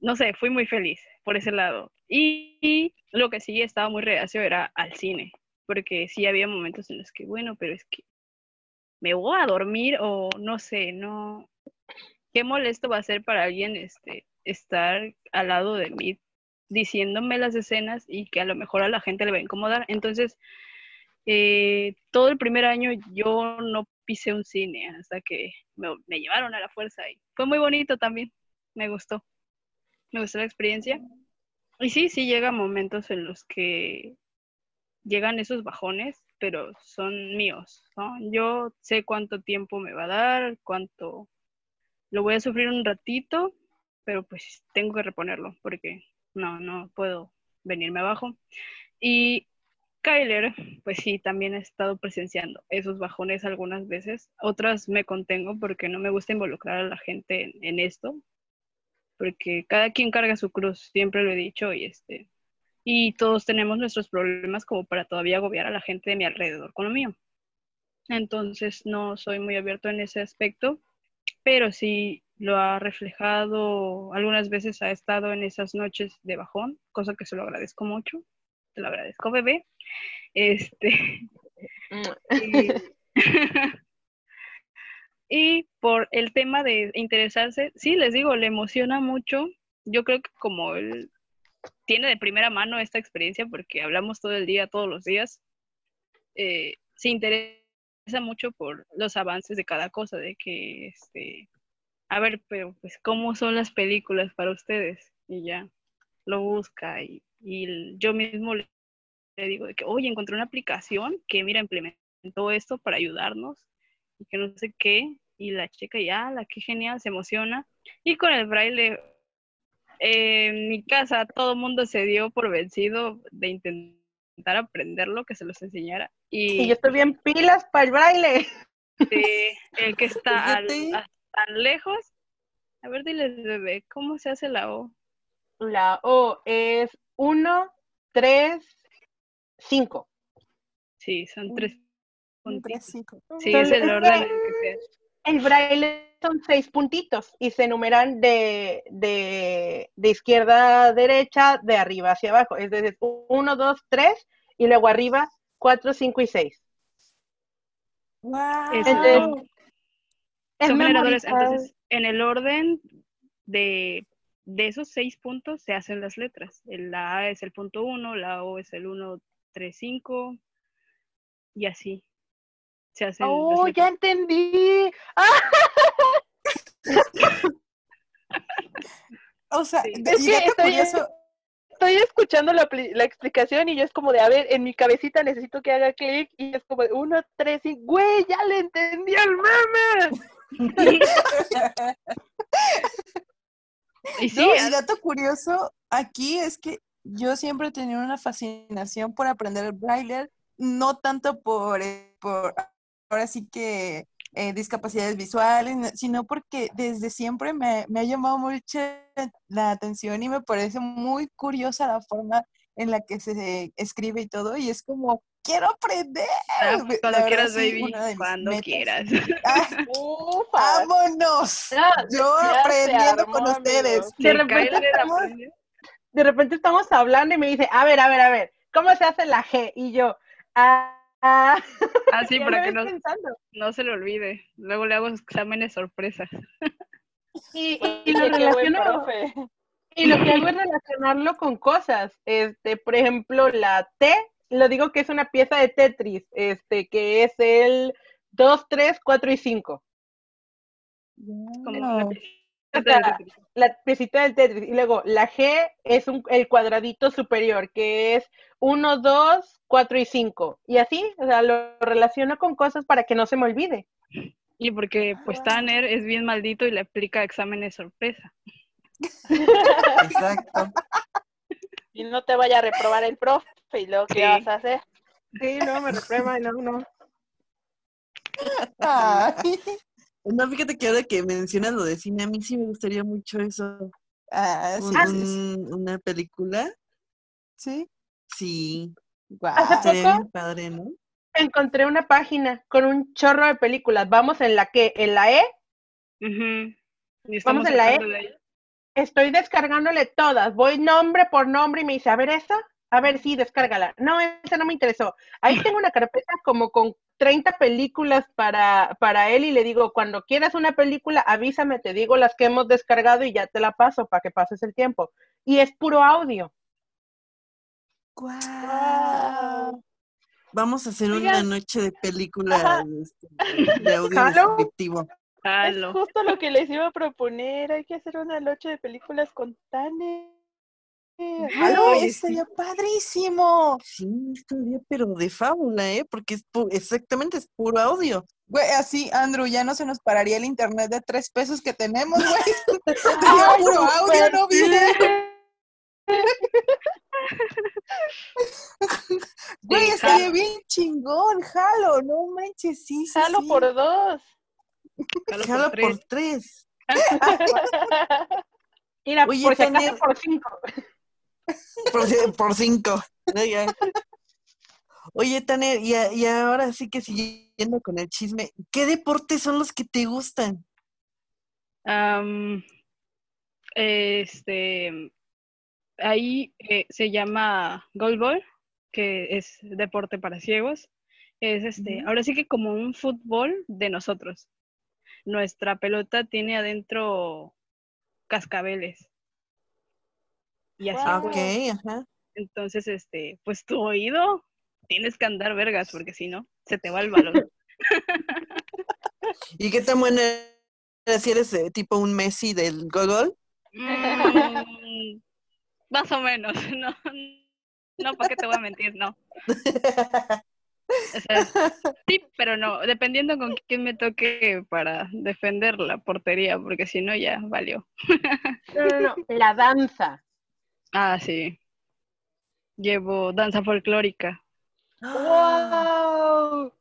no sé, fui muy feliz por ese lado. Y, y lo que sí estaba muy reacio era al cine, porque sí había momentos en los que, bueno, pero es que me voy a dormir o no sé, no, qué molesto va a ser para alguien este, estar al lado de mí diciéndome las escenas y que a lo mejor a la gente le va a incomodar. Entonces, eh, todo el primer año yo no pisé un cine hasta que me, me llevaron a la fuerza y fue muy bonito también, me gustó, me gustó la experiencia. Y sí, sí llega momentos en los que llegan esos bajones, pero son míos. Yo sé cuánto tiempo me va a dar, cuánto lo voy a sufrir un ratito, pero pues tengo que reponerlo porque no, no puedo venirme abajo. Y Kyler, pues sí, también he estado presenciando esos bajones algunas veces. Otras me contengo porque no me gusta involucrar a la gente en, en esto, porque cada quien carga su cruz, siempre lo he dicho, y este, y todos tenemos nuestros problemas como para todavía agobiar a la gente de mi alrededor con lo mío. Entonces no soy muy abierto en ese aspecto, pero sí lo ha reflejado, algunas veces ha estado en esas noches de bajón, cosa que se lo agradezco mucho. Te lo agradezco, bebé. Este. *laughs* y, y por el tema de interesarse, sí, les digo, le emociona mucho. Yo creo que como él tiene de primera mano esta experiencia, porque hablamos todo el día, todos los días, eh, se interesa mucho por los avances de cada cosa, de que, este, a ver, pero pues, ¿cómo son las películas para ustedes? Y ya lo busca y, y yo mismo le, digo de que, oye, encontré una aplicación que, mira, implementó esto para ayudarnos y que no sé qué, y la chica ya, la que genial, se emociona. Y con el braille, eh, en mi casa todo el mundo se dio por vencido de intentar aprenderlo, que se los enseñara. Y Y yo estoy bien pilas para el baile. de el que está *laughs* al- Fíjate. a- tan lejos. A ver, diles, bebé, ¿cómo se hace la O? La O es 1, 3, 5. Sí, son tres Un, tres, puntitos. cinco. Sí, es el orden en el que se El braille son seis puntitos y se enumeran de, de, de izquierda a derecha, de arriba hacia abajo. Es decir, 1, 2, 3 y luego arriba 4, 5 y 6. ¡Guau! Esos Entonces, son, Es son generadores. memorizar. Entonces, en el orden de, de esos seis puntos se hacen las letras. La A es el punto uno, la O es el 1, 3, 5 y así se hacen ¡Oh, ya entendí! ¡Ah! *laughs* O sea, Sí. de- Es y que estoy- curioso, Estoy escuchando la, pli- la explicación y yo es como de, a ver, en mi cabecita necesito que haga clic y es como de 1, 3, 5. ¡Güey, ya le entendí el meme! *laughs* Y sí, no, a- y dato curioso aquí es que yo siempre he tenido una fascinación por aprender el braille, no tanto por, por ahora sí que eh, discapacidades visuales, no- sino porque desde siempre me, me ha llamado mucho la atención y me parece muy curiosa la forma en la que se escribe y todo, y es como, quiero aprender. ah, La cuando quieras, sí, baby, cuando metas. quieras. Ah. *laughs* ¡Vámonos! Yo aprendiendo con ustedes. De repente estamos- de repente estamos hablando y me dice, a ver, a ver, a ver, ¿cómo se hace la G? Y yo, ah, ah. Ah, sí, *laughs* ya para que no, no se le olvide. Luego le hago exámenes sorpresa. Y, y lo relaciono, y lo que hago es relacionarlo con cosas. Este, por ejemplo, la T, lo digo que es una pieza de Tetris, este, que es el 2, 3, 4 y 5. Como Wow. La piecita del Tetris. la piecita del Tetris. Y luego la G es un, el cuadradito superior, que es 1, 2, 4 y 5. Y así, o sea, lo relaciono con cosas para que no se me olvide. Y porque pues Tanner es bien maldito y le aplica exámenes sorpresa. Exacto. Y no te vaya a reprobar el profe y luego qué Sí. vas a hacer. Sí, no, me reprueba, no, no. Ay, No, fíjate que ahora que mencionas lo de cine, a mí sí me gustaría mucho eso. ah, sí, Un- sí, sí. un- una película. Sí. Sí, Guau. Hace estaría poco bien padre, ¿no? encontré una página con un chorro de películas. Vamos en la que, en la E. Y Vamos en la E. de ahí. estoy descargándole todas. Voy nombre por nombre y me dice, a ver esa, a ver, sí, descárgala. No, esa no me interesó. Ahí *laughs* tengo una carpeta como con 30 películas para, para él y le digo, cuando quieras una película, avísame, te digo las que hemos descargado y ya te la paso para que pases el tiempo. Y es puro audio. Guau. Vamos a hacer una noche de películas este, de audio Jalo. descriptivo. Jalo. Es justo lo que les iba a proponer. Hay que hacer una noche de películas con Tane. Oye, sí. estaría padrísimo! Sí, estaría, pero de fábula, ¿eh? Porque es pu- exactamente es puro audio. Güey, así, Andrew, ya no se nos pararía el internet de tres pesos que tenemos, güey. *laughs* Sería puro audio, no video. *laughs* Güey, estaría bien chingón, jalo, no manches, sí, sí, Jalo sí. por dos. Jalo por tres. por tres. *laughs* Mira, Oye, por si acaso por cinco. Por, ci- por cinco. ¿no? Ya. Oye, Taner, y, a- y ahora sí que siguiendo con el chisme, ¿qué deportes son los que te gustan? Am, este, ahí eh, se llama goalball, que es deporte para ciegos. Es este, ahora sí que como un fútbol de nosotros. Nuestra pelota tiene adentro cascabeles. Y así Guau. Ah, Ok, pues, ajá. entonces, este, pues tu oído tienes que andar vergas, porque si no, se te va el balón. *laughs* ¿Y qué tan buena eres? si eres eh, tipo un Messi del gol? Mm, más o menos, *laughs* no, no, ¿para qué te voy a mentir? No. O sea, sí, pero no, dependiendo con quién me toque para defender la portería, porque si no ya valió. No, no, no. La danza. Ah, sí. Llevo danza folclórica. ¡Wow!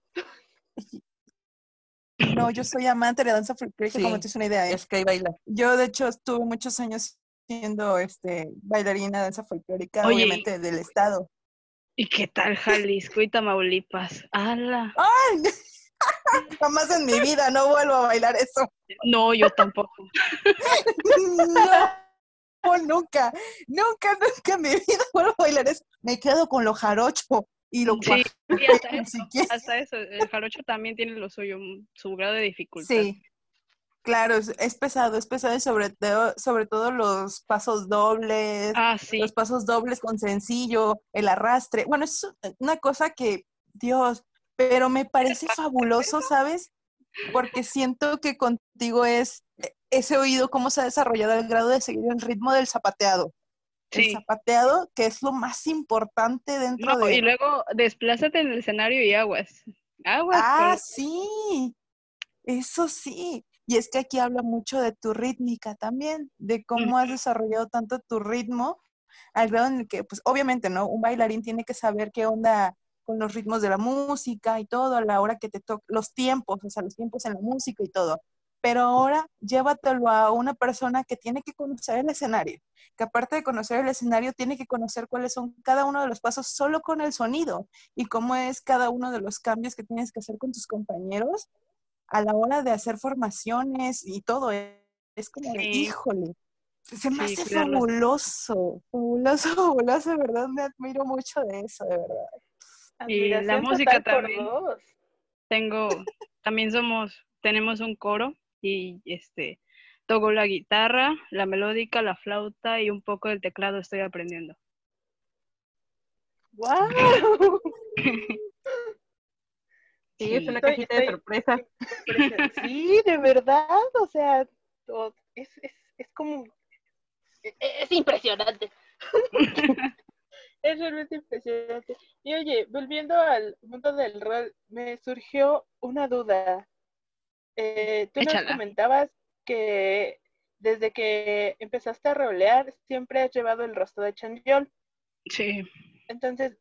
No, yo soy amante de la danza folclórica, Sí, como te es una idea. ¿eh? Es que ahí baila. Yo, de hecho, estuve muchos años siendo este, bailarina de danza folclórica, Oye, obviamente del estado. ¿Y qué tal Jalisco y Tamaulipas? ¡Hala! ¡Ay! *laughs* Jamás en mi vida no vuelvo a bailar eso. No, yo tampoco. *laughs* No, nunca, nunca, nunca en mi vida *laughs* vuelvo a bailar eso. Me quedo con lo jarocho y lo Sí, hasta *laughs* eso, hasta eso. El jarocho también tiene lo suyo, mm, su grado de dificultad. Sí, claro, es, es pesado, es pesado y sobre todo, sobre todo los pasos dobles, Ah, sí. los pasos dobles con sencillo, el arrastre. Bueno, es una cosa que, Dios, pero me parece *laughs* fabuloso, ¿sabes? Porque siento que contigo es ese oído, cómo se ha desarrollado el grado de seguir el ritmo del zapateado. El Sí. zapateado, que es lo más importante dentro No, de... y luego desplázate en el escenario y aguas. Aguas. Ah, sí, eso sí. Y es que aquí habla mucho de tu rítmica también, de cómo has desarrollado tanto tu ritmo, al grado en el que, pues obviamente, ¿no? Un bailarín tiene que saber qué onda con los ritmos de la música y todo, a la hora que te toca, los tiempos, o sea, los tiempos en la música y todo. Pero ahora llévatelo a una persona que tiene que conocer el escenario, que aparte de conocer el escenario, tiene que conocer cuáles son cada uno de los pasos solo con el sonido y cómo es cada uno de los cambios que tienes que hacer con tus compañeros a la hora de hacer formaciones y todo. Es, como Sí. híjole, se me Sí, hace cuidarlos. fabuloso, fabuloso, fabuloso, de verdad, me admiro mucho de eso, de verdad. Y la música también. Tengo, también somos, tenemos un coro y este, toco la guitarra, la melódica, la flauta y un poco del teclado estoy aprendiendo. ¡Wow! *laughs* Sí, es una Estoy- cajita de estoy- sorpresa. Sí, de verdad, o sea, es, es, es como... e- Es impresionante. *laughs* Es realmente impresionante. Y oye, volviendo al mundo del rol, me surgió una duda. Eh, tú nos Échala. comentabas que desde que empezaste a rolear siempre has llevado el rostro de Changyol. Sí, Entonces,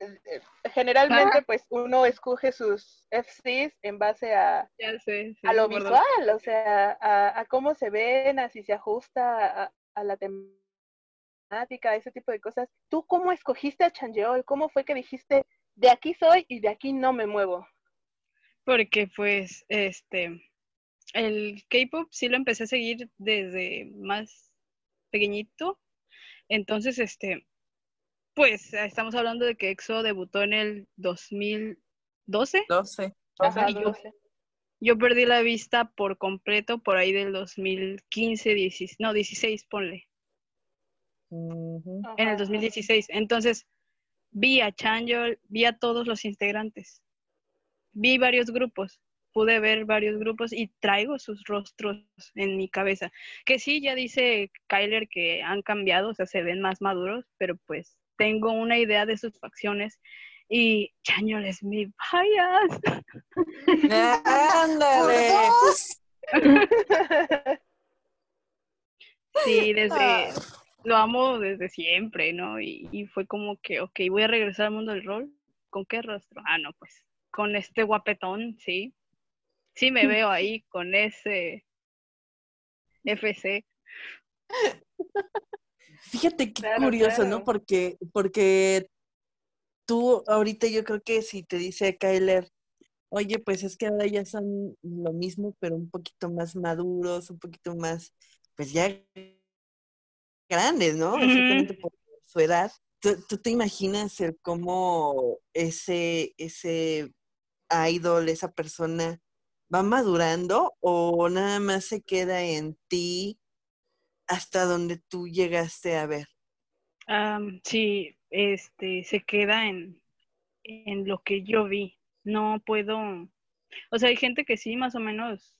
eh, eh, generalmente pues uno escoge sus FCs en base a, ya sé. sí, a lo visual, o sea, a, a cómo se ven, a si se ajusta a, a la temática, ese tipo de cosas. ¿Tú cómo escogiste a Changeol? ¿Cómo fue que dijiste, de aquí soy y de aquí no me muevo? Porque pues, este, el K-pop sí lo empecé a seguir desde más pequeñito. Entonces, este, pues estamos hablando de que EXO debutó en el 2012. 12. Ajá, y yo- no sé. Yo perdí la vista por completo por ahí del 2015, 16, no, 16, ponle, Ujú. en el Ajá. 2016. Entonces, vi a Chanyeol, vi a todos los integrantes, vi varios grupos, pude ver varios grupos y traigo sus rostros en mi cabeza. Que sí, ya dice Kyler que han cambiado, o sea, se ven más maduros, pero pues tengo una idea de sus facciones y Chañol es mi bias. Ándale. *laughs* Sí, desde, Ah. lo amo desde siempre, ¿no? Y, y fue como que, ok, voy a regresar al mundo del rol. ¿Con qué rostro? Ah, no, pues con este guapetón, sí. Sí me veo ahí con ese FC. Fíjate qué Claro, curioso, claro. ¿no? Porque, porque tú ahorita yo creo que si te dice Kyler, oye, pues es que ahora ya son lo mismo, pero un poquito más maduros, un poquito más, pues ya grandes, ¿no? Exactamente por su edad. ¿Tú, tú te imaginas el cómo ese, ese idol, esa persona va madurando o nada más se queda en ti hasta donde tú llegaste a ver? Am, sí, este, se queda en, en lo que yo vi. No puedo, o sea, hay gente que sí más o menos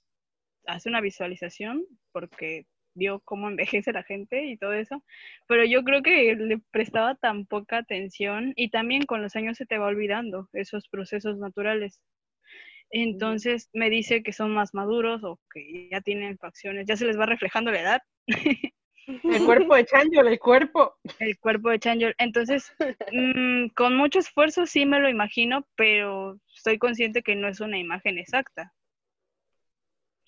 hace una visualización porque vio cómo envejece la gente y todo eso, pero yo creo que le prestaba tan poca atención y también con los años se te va olvidando esos procesos naturales. Entonces me dice que son más maduros o que ya tienen facciones, ya se les va reflejando la edad *laughs* El cuerpo de Chanjol, el cuerpo. el cuerpo de Chanjol. Entonces, mm, con mucho esfuerzo sí me lo imagino, pero estoy consciente que no es una imagen exacta.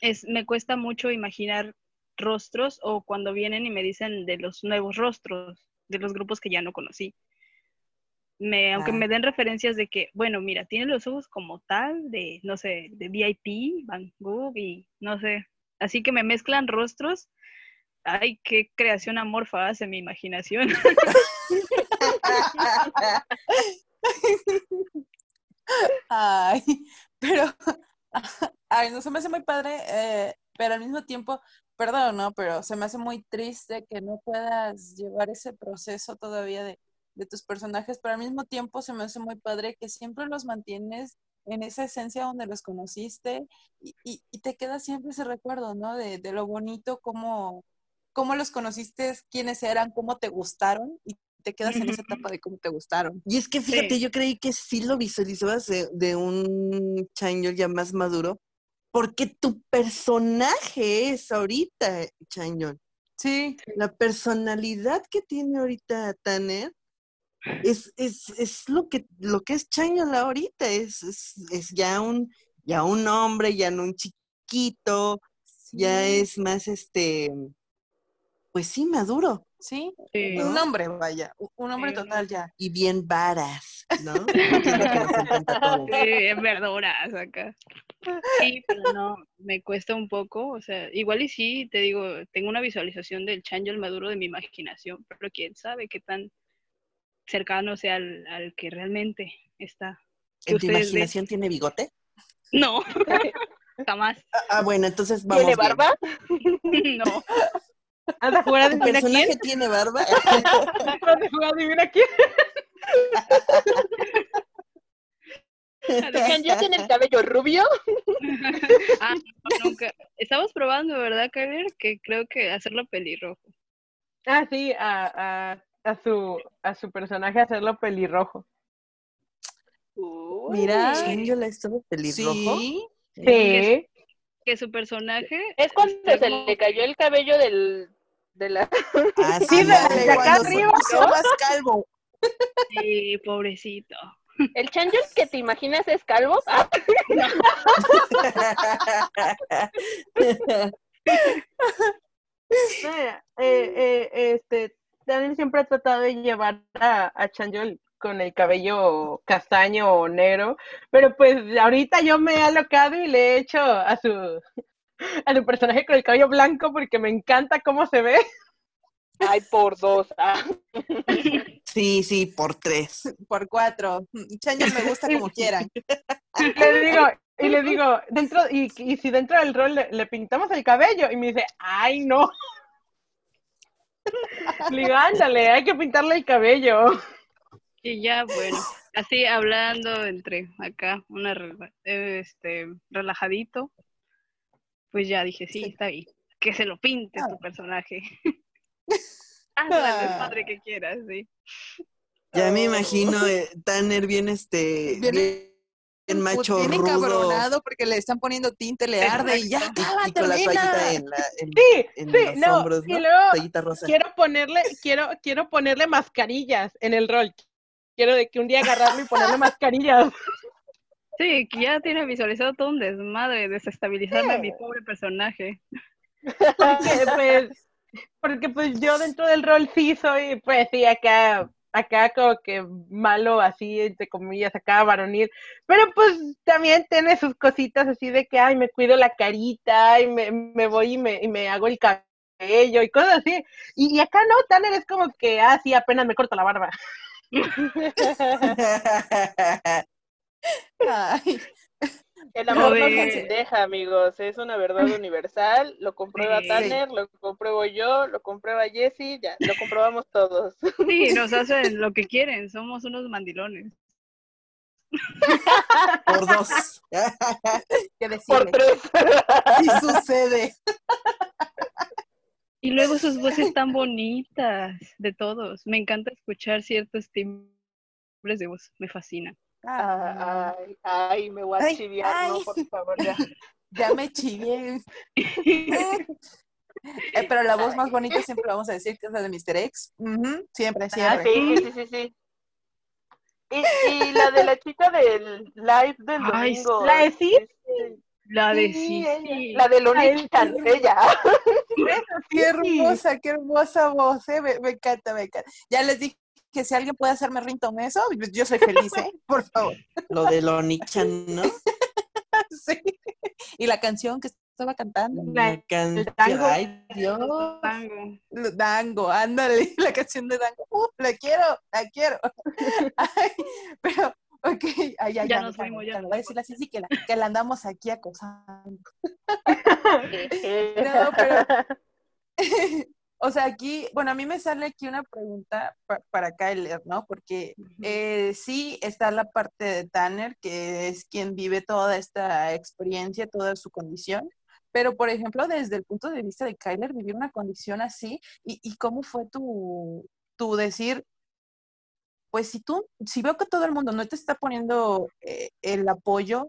Es, me cuesta mucho imaginar rostros o cuando vienen y me dicen de los nuevos rostros, de los grupos que ya no conocí. Me, aunque Ah. me den referencias de que, bueno, mira, tiene los ojos como tal, de, no sé, de VIP, Van Gogh y no sé. Así que me mezclan rostros. Ay, qué creación amorfa hace mi imaginación. *laughs* Ay, pero, *laughs* ay, no se me hace muy padre, eh, pero al mismo tiempo, perdón, ¿no? Pero se me hace muy triste que no puedas llevar ese proceso todavía de, de tus personajes, pero al mismo tiempo se me hace muy padre que siempre los mantienes en esa esencia donde los conociste y, y- y te queda siempre ese recuerdo, ¿no? De, de lo bonito, cómo, cómo los conociste, quiénes eran, cómo te gustaron y te quedas en esa etapa de cómo te gustaron. Y es que fíjate, Sí. yo creí que sí lo visualizabas de, de un Chanyo ya más maduro, porque tu personaje es ahorita, Chanyo. Sí, La personalidad que tiene ahorita Tanner es, es, es lo que lo que es Chanyo ahorita, es, es, es ya un, ya un hombre, ya no un chiquito, ya es más este, pues sí, maduro sí, Sí. un hombre, vaya, un hombre Sí. total ya. y bien varas, ¿no? Sí, en verduras acá. Sí, pero no, me cuesta un poco, o sea, igual y sí, te digo, tengo una visualización del Chanjol maduro de mi imaginación, pero quién sabe qué tan cercano sea al, al que realmente está. ¿En tu imaginación tiene bigote? No, *laughs* jamás, Ah, ah, bueno, entonces vamos ¿Tiene barba? *laughs* no. ¿Has de jugar a ¿Tu adivina personaje quién? tiene barba? *laughs* ¿Has de jugar a adivina quién? ¿Ya tiene el cabello rubio? *laughs* Ah, no, nunca. Estamos probando, ¿verdad, Kyler? Que creo que hacerlo pelirrojo. Ah, sí, a, a, a, su, a su personaje hacerlo pelirrojo. Uy. Mira. ¿Chanyo la estaba pelirrojo? Sí, Sí. Que su personaje. Es cuando se como- le cayó el cabello del, de la... Ah, *laughs* Sí, de- ya, de acá arriba. se más calvo. Sí, pobrecito. ¿El Chanjol que te imaginas es calvo? Ah, *laughs* Eh, eh, este, Daniel siempre ha tratado de llevar a, a Chanjol con el cabello castaño o negro, pero pues ahorita yo me he alocado y le he hecho a su, a su personaje con el cabello blanco porque me encanta cómo se ve. Ay, por dos. Ah. Sí, sí, por tres. Por cuatro. Chanyo me gusta como quieran. Y le digo, y le digo, dentro, y, y si dentro del rol le, le pintamos el cabello, y me dice, ay no. Le digo, ándale, hay que pintarle el cabello. Y ya, bueno. así hablando entre acá, una este relajadito, pues ya dije, sí, Sí. está bien. Que se lo pinte Ah. tu personaje. *laughs* Hazle el Ah. desmadre que quieras, sí. Ya me Oh. imagino eh, Tanner bien este Bien- bien, bien macho Bien rudo encabronado porque le están poniendo tinte, le arde y ya, acaba, y con la toallita en, la, en, Sí, en sí, los no. hombros, Y ¿no? luego Toallita rosa. quiero ponerle, quiero, quiero ponerle mascarillas en el rol. Quiero de que un día agarrarlo y ponerle *laughs* mascarillas. Sí, que ya tiene visualizado todo un desmadre, desestabilizarme a mi pobre personaje. *laughs* Porque pues, porque pues yo dentro del rol sí soy, pues sí, acá, acá como que malo, así, entre comillas, acá varonil. Pero pues también tiene sus cositas así de que, ay, me cuido la carita, y me, me voy y me, y me hago el cabello y cosas así. Y, y acá no, Tanner es como que, ah, sí, apenas me corto la barba. *laughs* *laughs* Ay, El amor no de- se deja, amigos, es una verdad *laughs* universal, lo comprueba Sí. Tanner, lo compruebo yo, lo comprueba Jessie, ya, lo comprobamos todos. Sí, *laughs* nos hacen lo que quieren, somos unos mandilones. *laughs* Por dos. ¿Qué Por tres. Sí sucede. Y luego sus voces tan bonitas de todos. Me encanta escuchar ciertos timbres de voz, me fascina. Ay, ay, me voy a Ay, chiviar, no, por favor, ya. *laughs* Ya me chivé. *laughs* Eh, pero la voz más bonita siempre vamos a decir que es la de Mr. X. Ujú, Siempre, Ah, siempre. sí, sí, sí, sí. Y, y la de la chica del live del Ay, domingo. ¿la de este, La de sí, sí, sí. La de Lonichan, ella. *laughs* Qué hermosa, qué hermosa voz, ¿eh? me, me encanta, me encanta. Ya les dije que si alguien puede hacerme ringtone eso, pues yo soy feliz, ¿eh? *laughs* Por favor. Lo de Lonichan, ¿no? *laughs* Sí. Y la canción que estaba cantando, La canción. tango. Ay, Dios. Tango. Dango, ándale, *laughs* la canción de Dango. Uh, la quiero, la quiero. Ay, pero, ok, ay, ay, Ya ya, nos me fuimos, ya Voy a decirle así, sí, que la, que la andamos aquí acosando. no, No, pero- O sea, aquí, bueno, a mí me sale aquí una pregunta pa- para Kyler, ¿no? Porque eh, sí está la parte de Tanner, que es quien vive toda esta experiencia, toda su condición. Pero, por ejemplo, desde el punto de vista de Kyler, vivir una condición así, ¿y, y cómo fue tu, tu decir, pues si tú, si veo que todo el mundo no te está poniendo eh, el apoyo,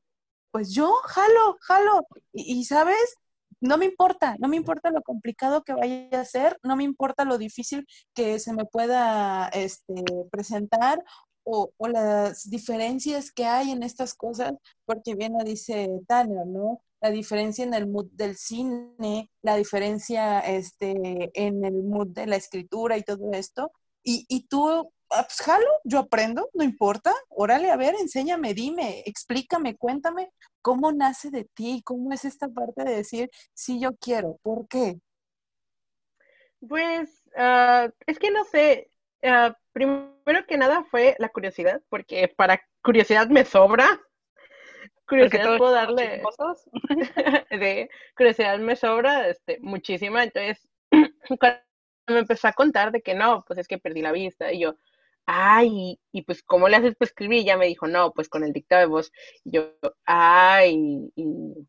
pues yo jalo, jalo. Y, y, ¿sabes? No me importa, no me importa lo complicado que vaya a ser, no me importa lo difícil que se me pueda este, presentar o, las diferencias que hay en estas cosas, porque bien lo dice Tanner, ¿no? La diferencia en el mood del cine, la diferencia este, en el mood de la escritura y todo esto. Y, y tú, pues jalo, yo aprendo, no importa. Órale, a ver, enséñame, dime, explícame, cuéntame cómo nace de ti, cómo es esta parte de decir, sí, yo quiero, ¿por qué? Pues ah, es que no sé, ah, primero que nada fue la curiosidad, porque para curiosidad me sobra. Curiosidad puedo darle, chismosos. *laughs* de curiosidad me sobra este, muchísima. Entonces, *clears throat* cuando me empezó a contar de que no, pues es que perdí la vista, y yo, ay, y pues, ¿cómo le haces para escribir? Y ya me dijo, no, pues con el dictado de voz. Y yo, ay, y,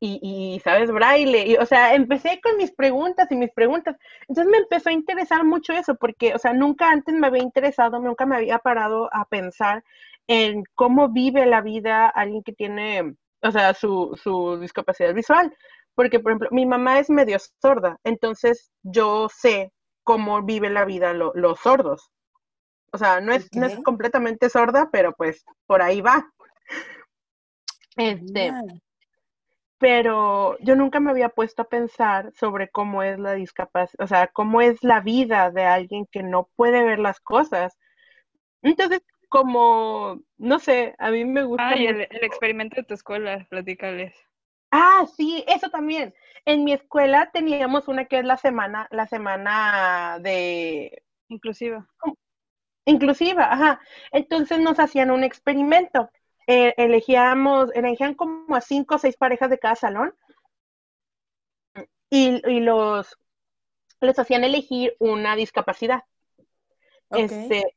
y, y, ¿sabes? Braille. Y, o sea, empecé con mis preguntas y mis preguntas. Entonces me empezó a interesar mucho eso, porque, o sea, nunca antes me había interesado, nunca me había parado a pensar en cómo vive la vida alguien que tiene, o sea, su, su discapacidad visual. Porque, por ejemplo, mi mamá es medio sorda, entonces yo sé cómo vive la vida lo, los sordos. O sea, no es, no es completamente sorda, pero pues por ahí va. Este, Ah, pero yo nunca me había puesto a pensar sobre cómo es la discapacidad, o sea, cómo es la vida de alguien que no puede ver las cosas. Entonces, como, no sé, a mí me gusta Ay, mucho- el, el experimento de tu escuela, platícales. Ah, sí, eso también. En mi escuela teníamos una que es la semana, la semana de Inclusiva. Inclusiva, ajá. Entonces nos hacían un experimento. Eh, elegíamos, elegían como a cinco o seis parejas de cada salón y, y los les hacían elegir una discapacidad. Este,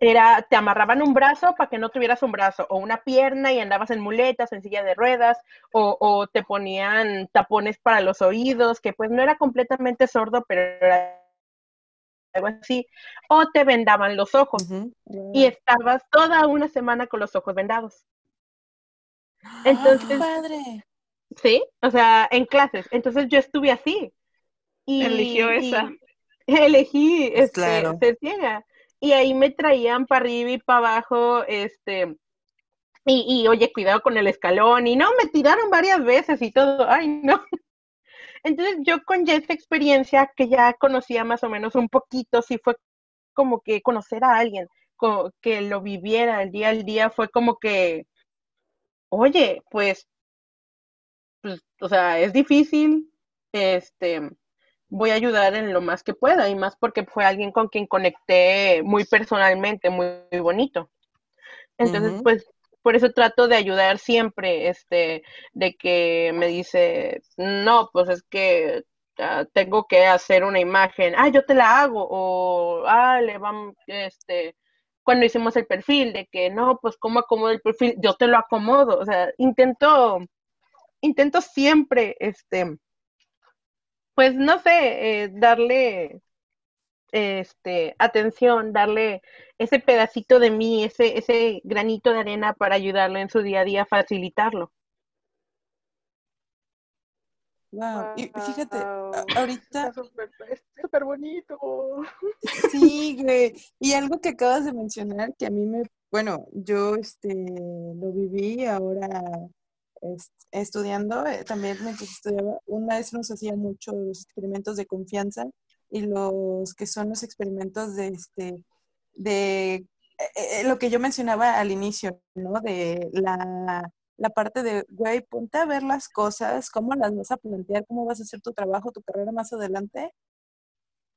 era, te amarraban un brazo para que no tuvieras un brazo, o una pierna y andabas en muletas, en silla de ruedas, o, o te ponían tapones para los oídos, que pues no era completamente sordo, pero era algo así, o te vendaban los ojos y estabas toda una semana con los ojos vendados. Entonces, padre. sí, o sea, en clases. Entonces yo estuve así. Y, Eligió y esa. *laughs* elegí este, Claro. ser ciega. Y ahí me traían para arriba y para abajo, este, y, y oye, cuidado con el escalón, y no, me tiraron varias veces y todo, ay, no. Entonces yo con ya esa experiencia que ya conocía más o menos un poquito, sí fue como que conocer a alguien, que lo viviera el día al día, fue como que, oye, pues, pues, o sea, es difícil, este, voy a ayudar en lo más que pueda, y más porque fue alguien con quien conecté muy personalmente, muy, muy bonito. Entonces, pues, por eso trato de ayudar siempre, este, de que me dice, no, pues es que ah, tengo que hacer una imagen, ah, yo te la hago, o, ah, le vamos, este, cuando hicimos el perfil, de que, no, pues, ¿cómo acomodo el perfil? Yo te lo acomodo, o sea, intento, intento siempre, este, pues, no sé, eh, darle, este, atención, darle ese pedacito de mí, ese, ese granito de arena para ayudarlo en su día a día, facilitarlo. Wow. Y fíjate, Wow. ahorita Está súper bonito. Sí, güey. Y algo que acabas de mencionar que a mí me, bueno, yo este lo viví ahora es- estudiando, eh, también mientras estudiaba, un maestro nos hacía muchos experimentos de confianza y los que son los experimentos de este de eh, eh, lo que yo mencionaba al inicio, ¿no? De la, la parte de, güey, ponte a ver las cosas, cómo las vas a plantear, cómo vas a hacer tu trabajo, tu carrera más adelante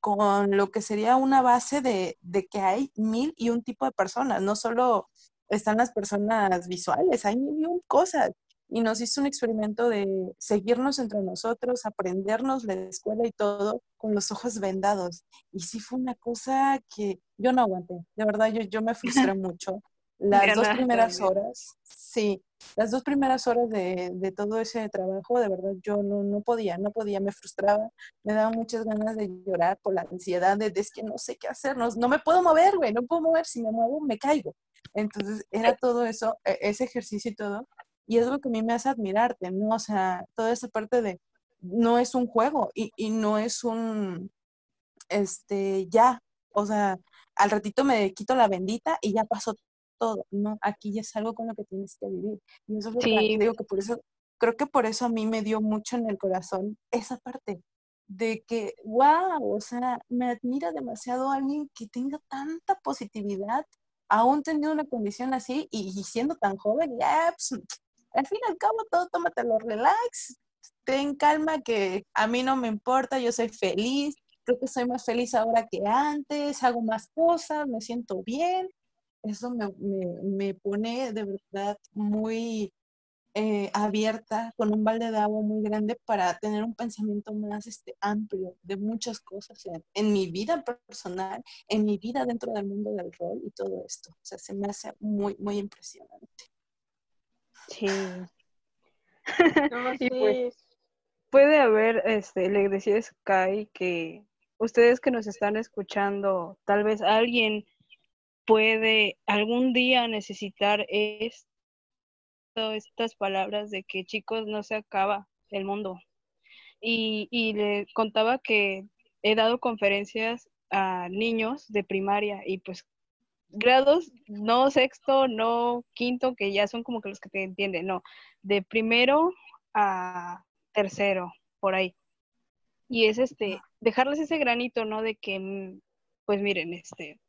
con lo que sería una base de, de que hay mil y un tipo de personas, no solo están las personas visuales, hay mil y un cosas. Y nos hizo un experimento de seguirnos entre nosotros, aprendernos la escuela y todo con los ojos vendados. Y sí fue una cosa que yo no aguanté, de verdad yo, yo me frustré *laughs* mucho. Las dos primeras horas, sí, las dos primeras horas de, de todo ese trabajo, de verdad yo no, no podía, no podía, me frustraba me daba muchas ganas de llorar por la ansiedad de, de es que no sé qué hacer, no, no me puedo mover, güey, no puedo mover, si me muevo me caigo. Entonces era todo eso, e- ese ejercicio y todo, y es lo que a mí me hace admirarte, ¿no? O sea, toda esa parte de, no es un juego y, y no es un, este, ya, o sea, al ratito me quito la bendita y ya pasó todo, ¿no? Aquí ya es algo con lo que tienes que vivir. Y eso es lo que digo que por eso, creo que por eso a mí me dio mucho en el corazón esa parte de que, wow, o sea, me admira demasiado alguien que tenga tanta positividad, aún teniendo una condición así y, y siendo tan joven, ya, pues, al fin y al cabo todo tómatelo relax, ten calma que a mí no me importa, yo soy feliz, creo que soy más feliz ahora que antes, hago más cosas, me siento bien. Eso me, me- me pone de verdad muy eh, abierta, con un balde de agua muy grande para tener un pensamiento más este, amplio de muchas cosas en, en mi vida personal, en mi vida dentro del mundo del rol y todo esto. O sea, se me hace muy, muy impresionante. Sí. *laughs* No, Y sí. pues, puede haber, este, le decía Sky que ustedes que nos están escuchando, tal vez alguien puede algún día necesitar esto, estas palabras de que chicos no se acaba el mundo. Y, y le contaba que he dado conferencias a niños de primaria y pues grados, no sexto, no quinto, que ya son como que los que te entienden, no, de primero a tercero, por ahí. Y es este, dejarles ese granito, ¿no? De que, mm, pues miren, este,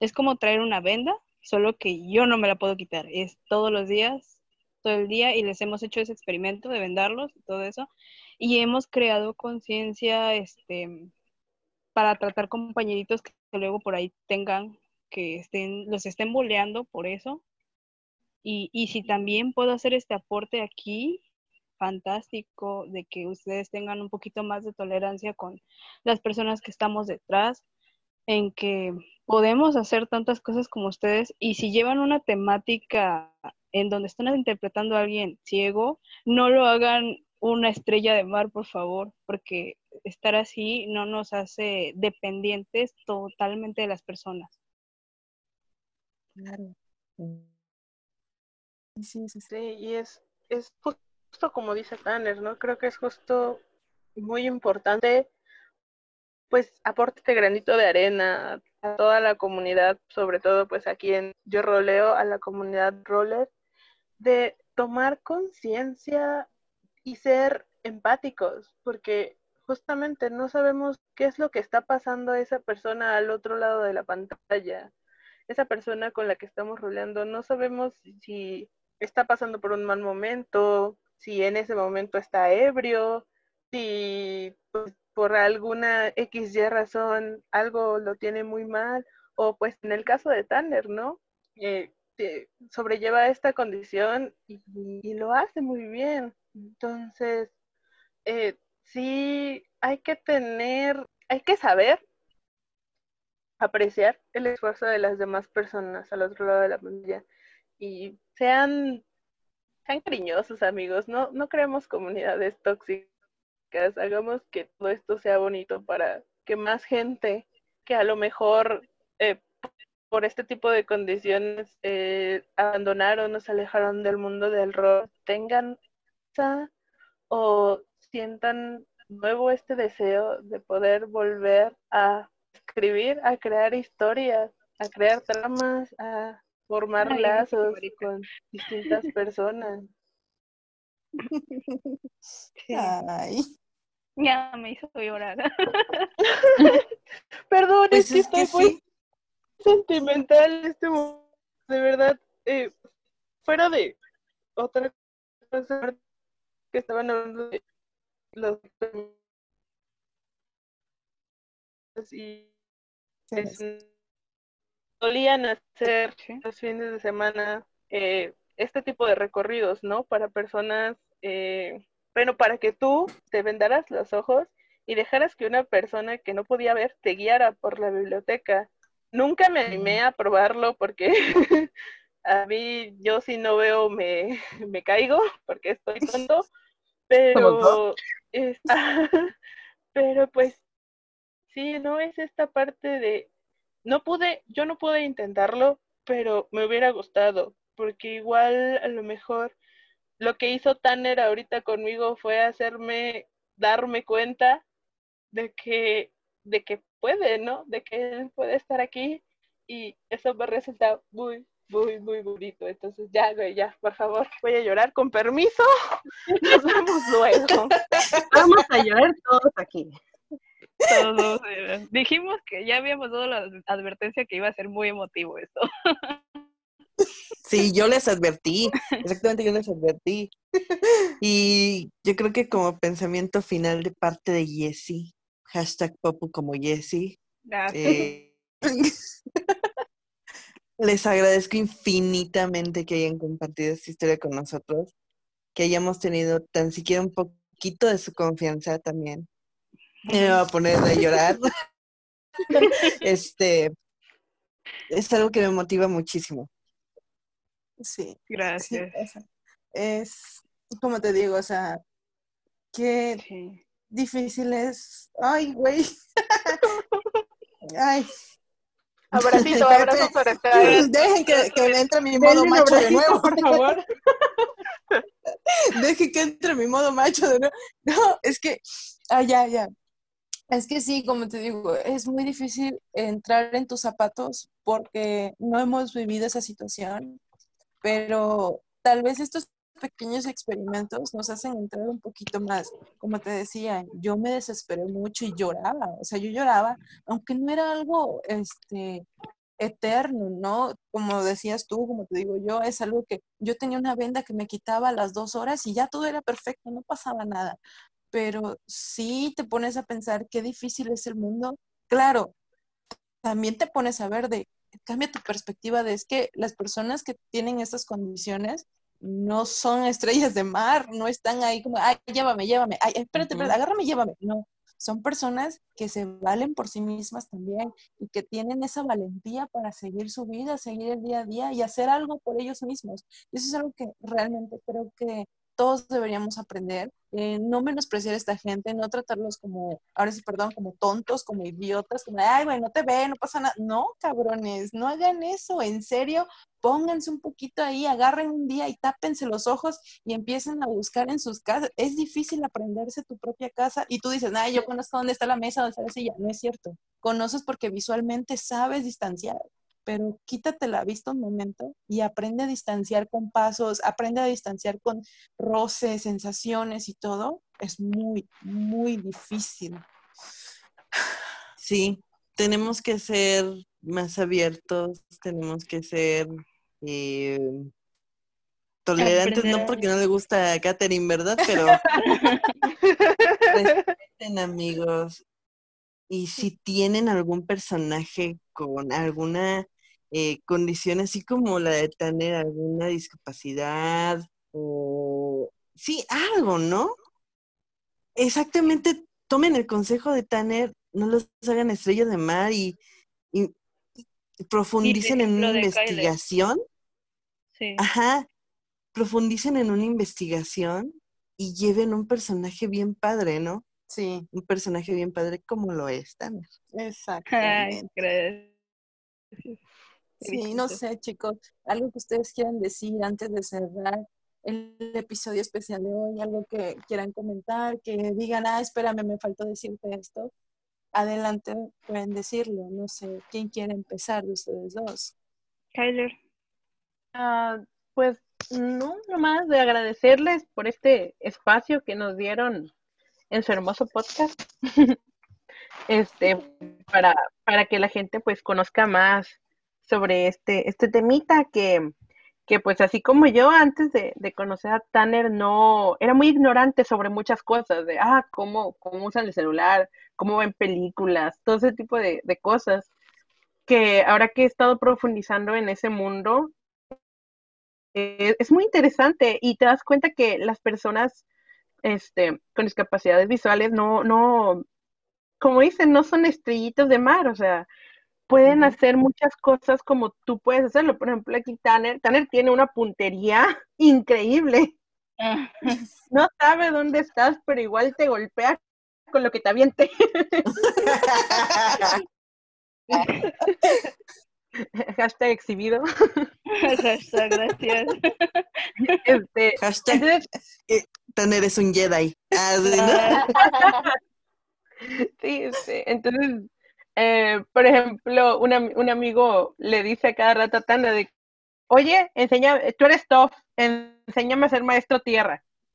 es como traer una venda, solo que yo no me la puedo quitar, es todos los días, todo el día, y les hemos hecho ese experimento de vendarlos y todo eso, y hemos creado conciencia, este, para tratar compañeritos que luego por ahí tengan que estén, los estén boleando por eso. Y, y si también puedo hacer este aporte aquí, fantástico, de que ustedes tengan un poquito más de tolerancia con las personas que estamos detrás, en que podemos hacer tantas cosas como ustedes y si llevan una temática en donde están interpretando a alguien ciego, no lo hagan una estrella de mar, por favor, porque estar así no nos hace dependientes totalmente de las personas. Claro. Sí, sí, y es, es justo como dice Tanner, ¿no? Creo que es justo muy importante, pues, aporte este granito de arena a toda la comunidad, sobre todo, pues, aquí en Yo Roleo, a la comunidad roller, de tomar conciencia y ser empáticos, porque justamente no sabemos qué es lo que está pasando a esa persona al otro lado de la pantalla. Esa persona con la que estamos roleando, no sabemos si está pasando por un mal momento, si en ese momento está ebrio, si pues, por alguna XY razón algo lo tiene muy mal, o pues en el caso de Tanner, ¿no? Eh, sobrelleva esta condición y, lo hace muy bien. Entonces, eh, sí hay que tener, hay que saber apreciar el esfuerzo de las demás personas al otro lado de la pantalla y sean, sean cariñosos amigos, no, no creemos comunidades tóxicas, hagamos que todo esto sea bonito para que más gente que a lo mejor eh, por este tipo de condiciones eh, abandonaron o se alejaron del mundo del rock tengan o sientan nuevo este deseo de poder volver a escribir, a crear historias, a crear tramas, a formar lazos con distintas personas. *laughs* Ay. Ya me hizo llorar. *laughs* Perdón, pues es que estoy muy sentimental este momento. De verdad, eh, fuera de otra cosa que estaban hablando de los y solían hacer los fines de semana eh, este tipo de recorridos, ¿no? Para personas, eh, bueno, para que tú te vendaras los ojos y dejaras que una persona que no podía ver te guiara por la biblioteca. Nunca me animé a probarlo porque *laughs* a mí yo si no veo me, me caigo porque estoy *laughs* tonto, pero, *laughs* pero pues sí, no es esta parte de no pude, yo no pude intentarlo, pero me hubiera gustado, porque igual a lo mejor lo que hizo Tanner ahorita conmigo fue hacerme darme cuenta de que, de que puede, ¿no? De que él puede estar aquí y eso me resulta muy, muy, muy bonito. Entonces, ya, güey, ya, por favor, voy a llorar con permiso. *laughs* Nos vemos luego. Vamos a llorar todos aquí. Todos, dijimos que ya habíamos dado la advertencia que iba a ser muy emotivo esto. Sí, yo les advertí, exactamente yo les advertí. Y yo creo que como pensamiento final de parte de Jessie, hashtag Popu como Jessie, eh, *laughs* les agradezco infinitamente que hayan compartido esta historia con nosotros, que hayamos tenido tan siquiera un poquito de su confianza también me va a poner a llorar. *laughs* este es algo que me motiva muchísimo. Sí. Gracias. es, como te digo, o sea, qué difícil es. Ay, güey. Ay. Abracito, *laughs* abrazo para Dejen que, que entre mi modo macho de nuevo, por favor. *laughs* Dejen que entre mi modo macho de nuevo. No, es que, ah, ya, ya. Es que sí, como te digo, es muy difícil entrar en tus zapatos porque no hemos vivido esa situación, pero tal vez estos pequeños experimentos nos hacen entrar un poquito más. Como te decía, yo me desesperé mucho y lloraba, o sea, yo lloraba, aunque no era algo este, eterno, ¿no? Como decías tú, como te digo yo, es algo que yo tenía una venda que me quitaba a las dos horas y ya todo era perfecto, no pasaba nada pero sí te pones a pensar qué difícil es el mundo. Claro, también te pones a ver de, cambia tu perspectiva de es que las personas que tienen estas condiciones no son estrellas de mar, no están ahí como, ay, llévame, llévame, ay, espérate, espérate, agárrame, llévame. No, son personas que se valen por sí mismas también y que tienen esa valentía para seguir su vida, seguir el día a día y hacer algo por ellos mismos. Y eso es algo que realmente creo que todos deberíamos aprender, eh, no menospreciar a esta gente, no tratarlos como, ahora sí, perdón, como tontos, como idiotas, como, ay, bueno, no te ve, no pasa nada. No, cabrones, no hagan eso, en serio, pónganse un poquito ahí, agarren un día y tápense los ojos y empiecen a buscar en sus casas. Es difícil aprenderse tu propia casa y tú dices, ay, yo conozco dónde está la mesa, dónde está la silla. No es cierto. Conoces porque visualmente sabes distanciar pero quítate la vista un momento y aprende a distanciar con pasos, aprende a distanciar con roces, sensaciones y todo. Es muy, muy difícil. Sí, tenemos que ser más abiertos, tenemos que ser eh, tolerantes, no porque no le gusta a Katherine, ¿verdad? Pero respeten amigos. Y si tienen algún personaje con alguna eh, condiciones así como la de tener alguna discapacidad o sí, algo, ¿no? Exactamente, tomen el consejo de Tanner, no los hagan estrellas de mar y, profundicen en una investigación. Sí. Ajá, profundicen en una investigación y lleven un personaje bien padre, ¿no? Sí, Un personaje bien padre como lo es Tanner. *laughs* exactamente. Ay, gracias. Sí, no sé, chicos, algo que ustedes quieran decir antes de cerrar el episodio especial de hoy, algo que quieran comentar, que digan, ah, espérame, me faltó decirte esto. Adelante, pueden decirlo. No sé, ¿quién quiere empezar de ustedes dos? Kyler. Ah, pues no, nomás de agradecerles por este espacio que nos dieron en su hermoso podcast. *laughs* este, para, para que la gente pues conozca más sobre este, este temita que, que pues así como yo antes de, de, conocer a Tanner no, era muy ignorante sobre muchas cosas, de, ah, cómo, cómo usan el celular, cómo ven películas, todo ese tipo de, de cosas, que ahora que he estado profundizando en ese mundo, eh, es muy interesante y te das cuenta que las personas este, con discapacidades visuales no, no, como dicen, no son estrellitos de mar, o sea, pueden hacer muchas cosas como tú puedes hacerlo. Por ejemplo, aquí Tanner, Tanner tiene una puntería *laughs* increíble. *laughs* No sabe dónde estás, pero igual te golpea con lo que te aviente. *laughs* Hashtag exhibido. Hashtag gracias. Este, Hashtag entonces, eh, Tanner es un Jedi. Ah, sí, ¿no? Ah, sí, este, entonces, eh, por ejemplo, un, am- un amigo le dice a cada rato a Tanner de, oye, enseña, tú eres Toph, enséñame a ser maestro tierra. *laughs*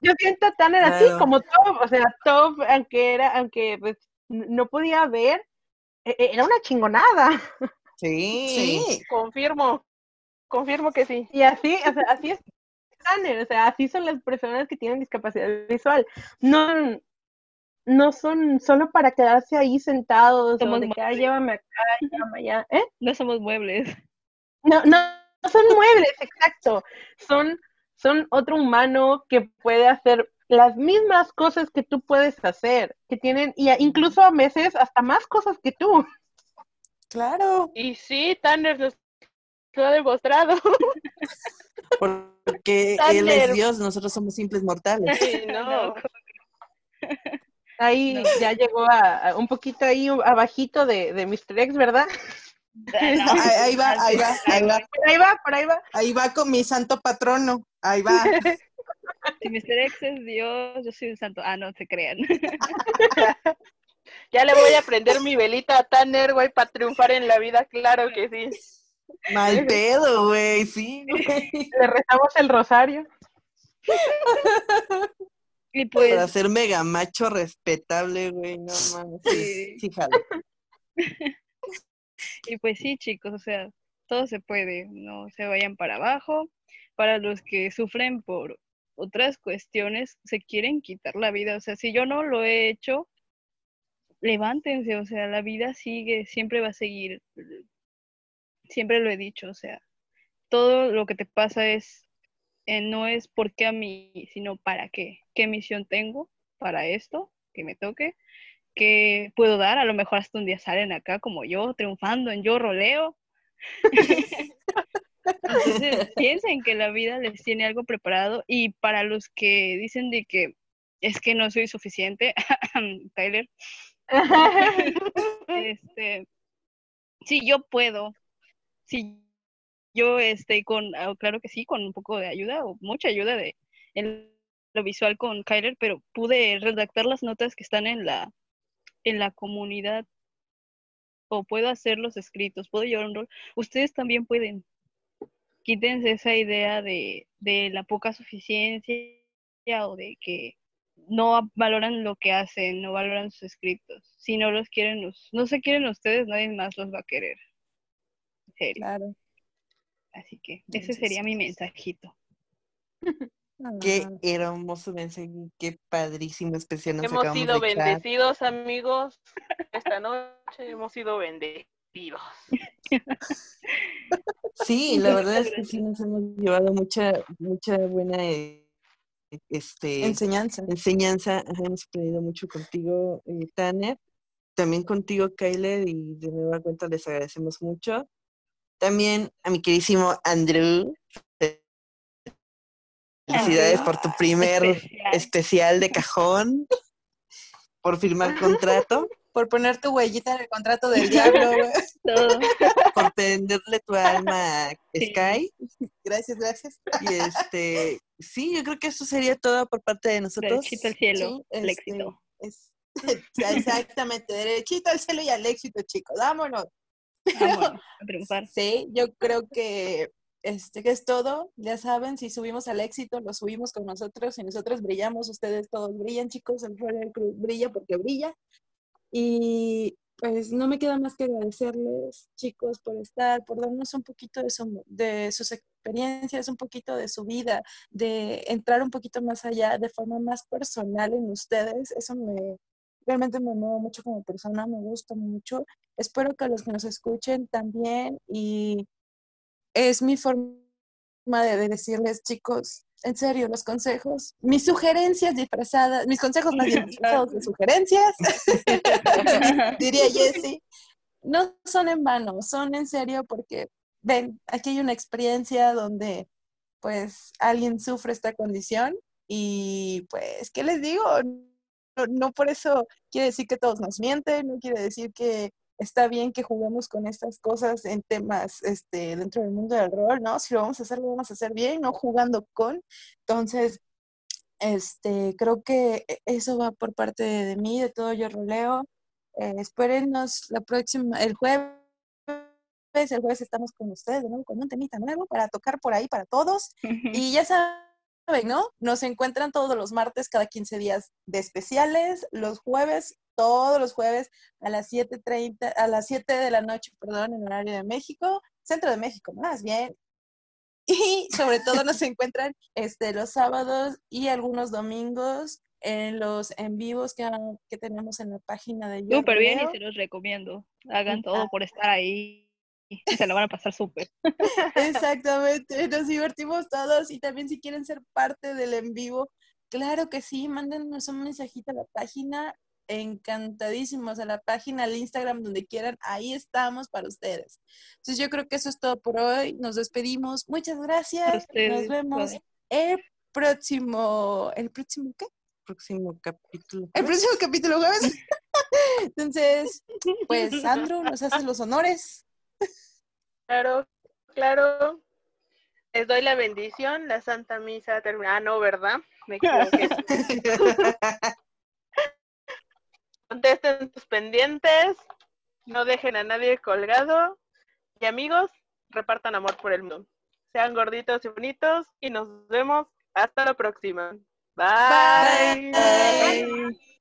Yo siento a Tanner así como Toph, o sea, Toph, aunque era, aunque pues no podía ver, e- e- era una chingonada. Sí. Sí, Confirmo, confirmo que sí. Y así, o sea, así es Tanner, o sea, así son las personas que tienen discapacidad visual. No, no son solo para quedarse ahí sentados Somos o de que "Ay, muebles. llévame acá, *laughs* llévame allá. ¿Eh? No somos muebles. No, no, no son muebles, exacto. Son, son otro humano que puede hacer las mismas cosas que tú puedes hacer, que tienen, y incluso a veces hasta más cosas que tú. claro. Y sí, Tanner nos lo ha demostrado. *laughs* Porque él es Dios, nosotros somos simples mortales. Sí, no. *laughs* Ahí No. ya llegó a, a un poquito ahí abajito de, de Mr. X, ¿verdad? *laughs* Ahí, ahí va, ahí va, ahí va, Por ahí va, por ahí va. ahí va con mi santo patrono. Ahí va. *laughs* Si Mr. X es Dios, yo soy un santo. Ah, no se crean. *laughs* Ya le voy a prender mi velita a Tanner, güey, para triunfar en la vida, claro que sí. Mal pedo, güey, sí. Le rezamos el rosario. Y pues, Para ser mega macho respetable, güey, no mames. Sí, sí, jalo. *laughs* y pues sí, chicos, o sea, todo se puede, no se vayan para abajo. Para los que sufren por otras cuestiones, se quieren quitar la vida. O sea, si yo no lo he hecho, levántense, o sea, la vida sigue, siempre va a seguir. Siempre lo he dicho, o sea, todo lo que te pasa es, eh, no es por qué a mí, sino para qué, qué misión tengo para esto que me toque, que puedo dar, a lo mejor hasta un día salen acá como yo, triunfando en yo roleo. *laughs* Entonces, *laughs* piensen que la vida les tiene algo preparado y para los que dicen de que es que no soy suficiente, *laughs* Tyler, este, sí, yo puedo, sí, yo este, con, ah, claro que sí, con un poco de ayuda o mucha ayuda de en lo visual con Kyler, pero pude redactar las notas que están en la, en la comunidad o puedo hacer los escritos, puedo llevar un rol. Ustedes también pueden. Quítense esa idea de, de la poca suficiencia o de que no valoran lo que hacen, no valoran sus escritos. Si no los quieren, no se quieren ustedes, nadie más los va a querer. Claro. Así que ese sería mi mensajito. Qué Ah, hermoso mensaje, qué padrísimo especial nos Hemos sido de echar. bendecidos, amigos. Esta noche hemos sido bendecidos. *laughs* Sí, la verdad es que sí nos hemos llevado mucha, mucha buena eh, este, enseñanza. enseñanza. Hemos aprendido mucho contigo, eh, Tanner. También contigo, Kyler, y de nueva cuenta les agradecemos mucho. También a mi queridísimo Andrew. Felicidades por tu primer Especial. especial de cajón, por firmar *laughs* contrato, Por poner tu huellita en el contrato del diablo. *laughs* Todo. por tenderle tu alma a Sí. Sky. Gracias, gracias. Y este, sí, yo creo que eso sería todo por parte de nosotros. Derechito al cielo, Sí, el este, éxito. es- *laughs* exactamente, derechito al cielo y al éxito, chicos. Vámonos. *laughs* A triunfar. Sí, yo creo que este que es todo. Ya saben, si subimos al éxito, lo subimos con nosotros. Si nosotros brillamos, ustedes todos brillan, chicos. El Royal Cruz brilla porque brilla. Y pues no me queda más que agradecerles, chicos, por estar, por darnos un poquito de, su- de sus experiencias, un poquito de su vida, de entrar un poquito más allá, de forma más personal en ustedes. Eso me realmente me mueve mucho como persona, me gusta mucho. Espero que los que nos escuchen también y es mi forma de, de decirles, chicos, en serio, los consejos, mis sugerencias disfrazadas, mis consejos más disfrazados de sugerencias, *laughs* diría Jessie, no son en vano, son en serio porque, ven, aquí hay una experiencia donde pues alguien sufre esta condición y pues, ¿qué les digo? No, no por eso quiere decir que todos nos mienten, no quiere decir que está bien que juguemos con estas cosas en temas este, dentro del mundo del rol, ¿no? Si lo vamos a hacer, lo vamos a hacer bien, no jugando con. Entonces, este, creo que e- eso va por parte de, de mí, de todo yo roleo. Eh, espérennos la próxima, el jueves. El jueves estamos con ustedes de nuevo con un temita nuevo para tocar por ahí para todos. Y ya saben, ¿no? Nos encuentran todos los martes cada 15 días de especiales, los jueves, todos los jueves a las 7.30, a las 7 de la noche, perdón, en horario de México, centro de México, más bien. Y sobre todo nos *laughs* encuentran este, los sábados y algunos domingos en los en vivos que, que tenemos en la página de Yo Súper bien y se los recomiendo. Hagan todo por estar ahí. *laughs* Se lo van a pasar súper. Exactamente, nos divertimos todos y también si quieren ser parte del en vivo, claro que sí, mándenos un mensajito a la página, encantadísimos a la página, al Instagram, donde quieran, ahí estamos para ustedes. Entonces yo creo que eso es todo por hoy, nos despedimos, muchas gracias, nos vemos el próximo, ¿el próximo qué? Próximo capítulo. El próximo capítulo jueves. *laughs* Entonces, pues Sandro, nos haces los honores. Claro, claro. Les doy la bendición, la Santa Misa termina. Ah, no, ¿verdad? Me equivoqué. *laughs* Contesten sus pendientes, no dejen a nadie colgado. Y amigos, repartan amor por el mundo. Sean gorditos y bonitos y nos vemos hasta la próxima. Bye. Bye.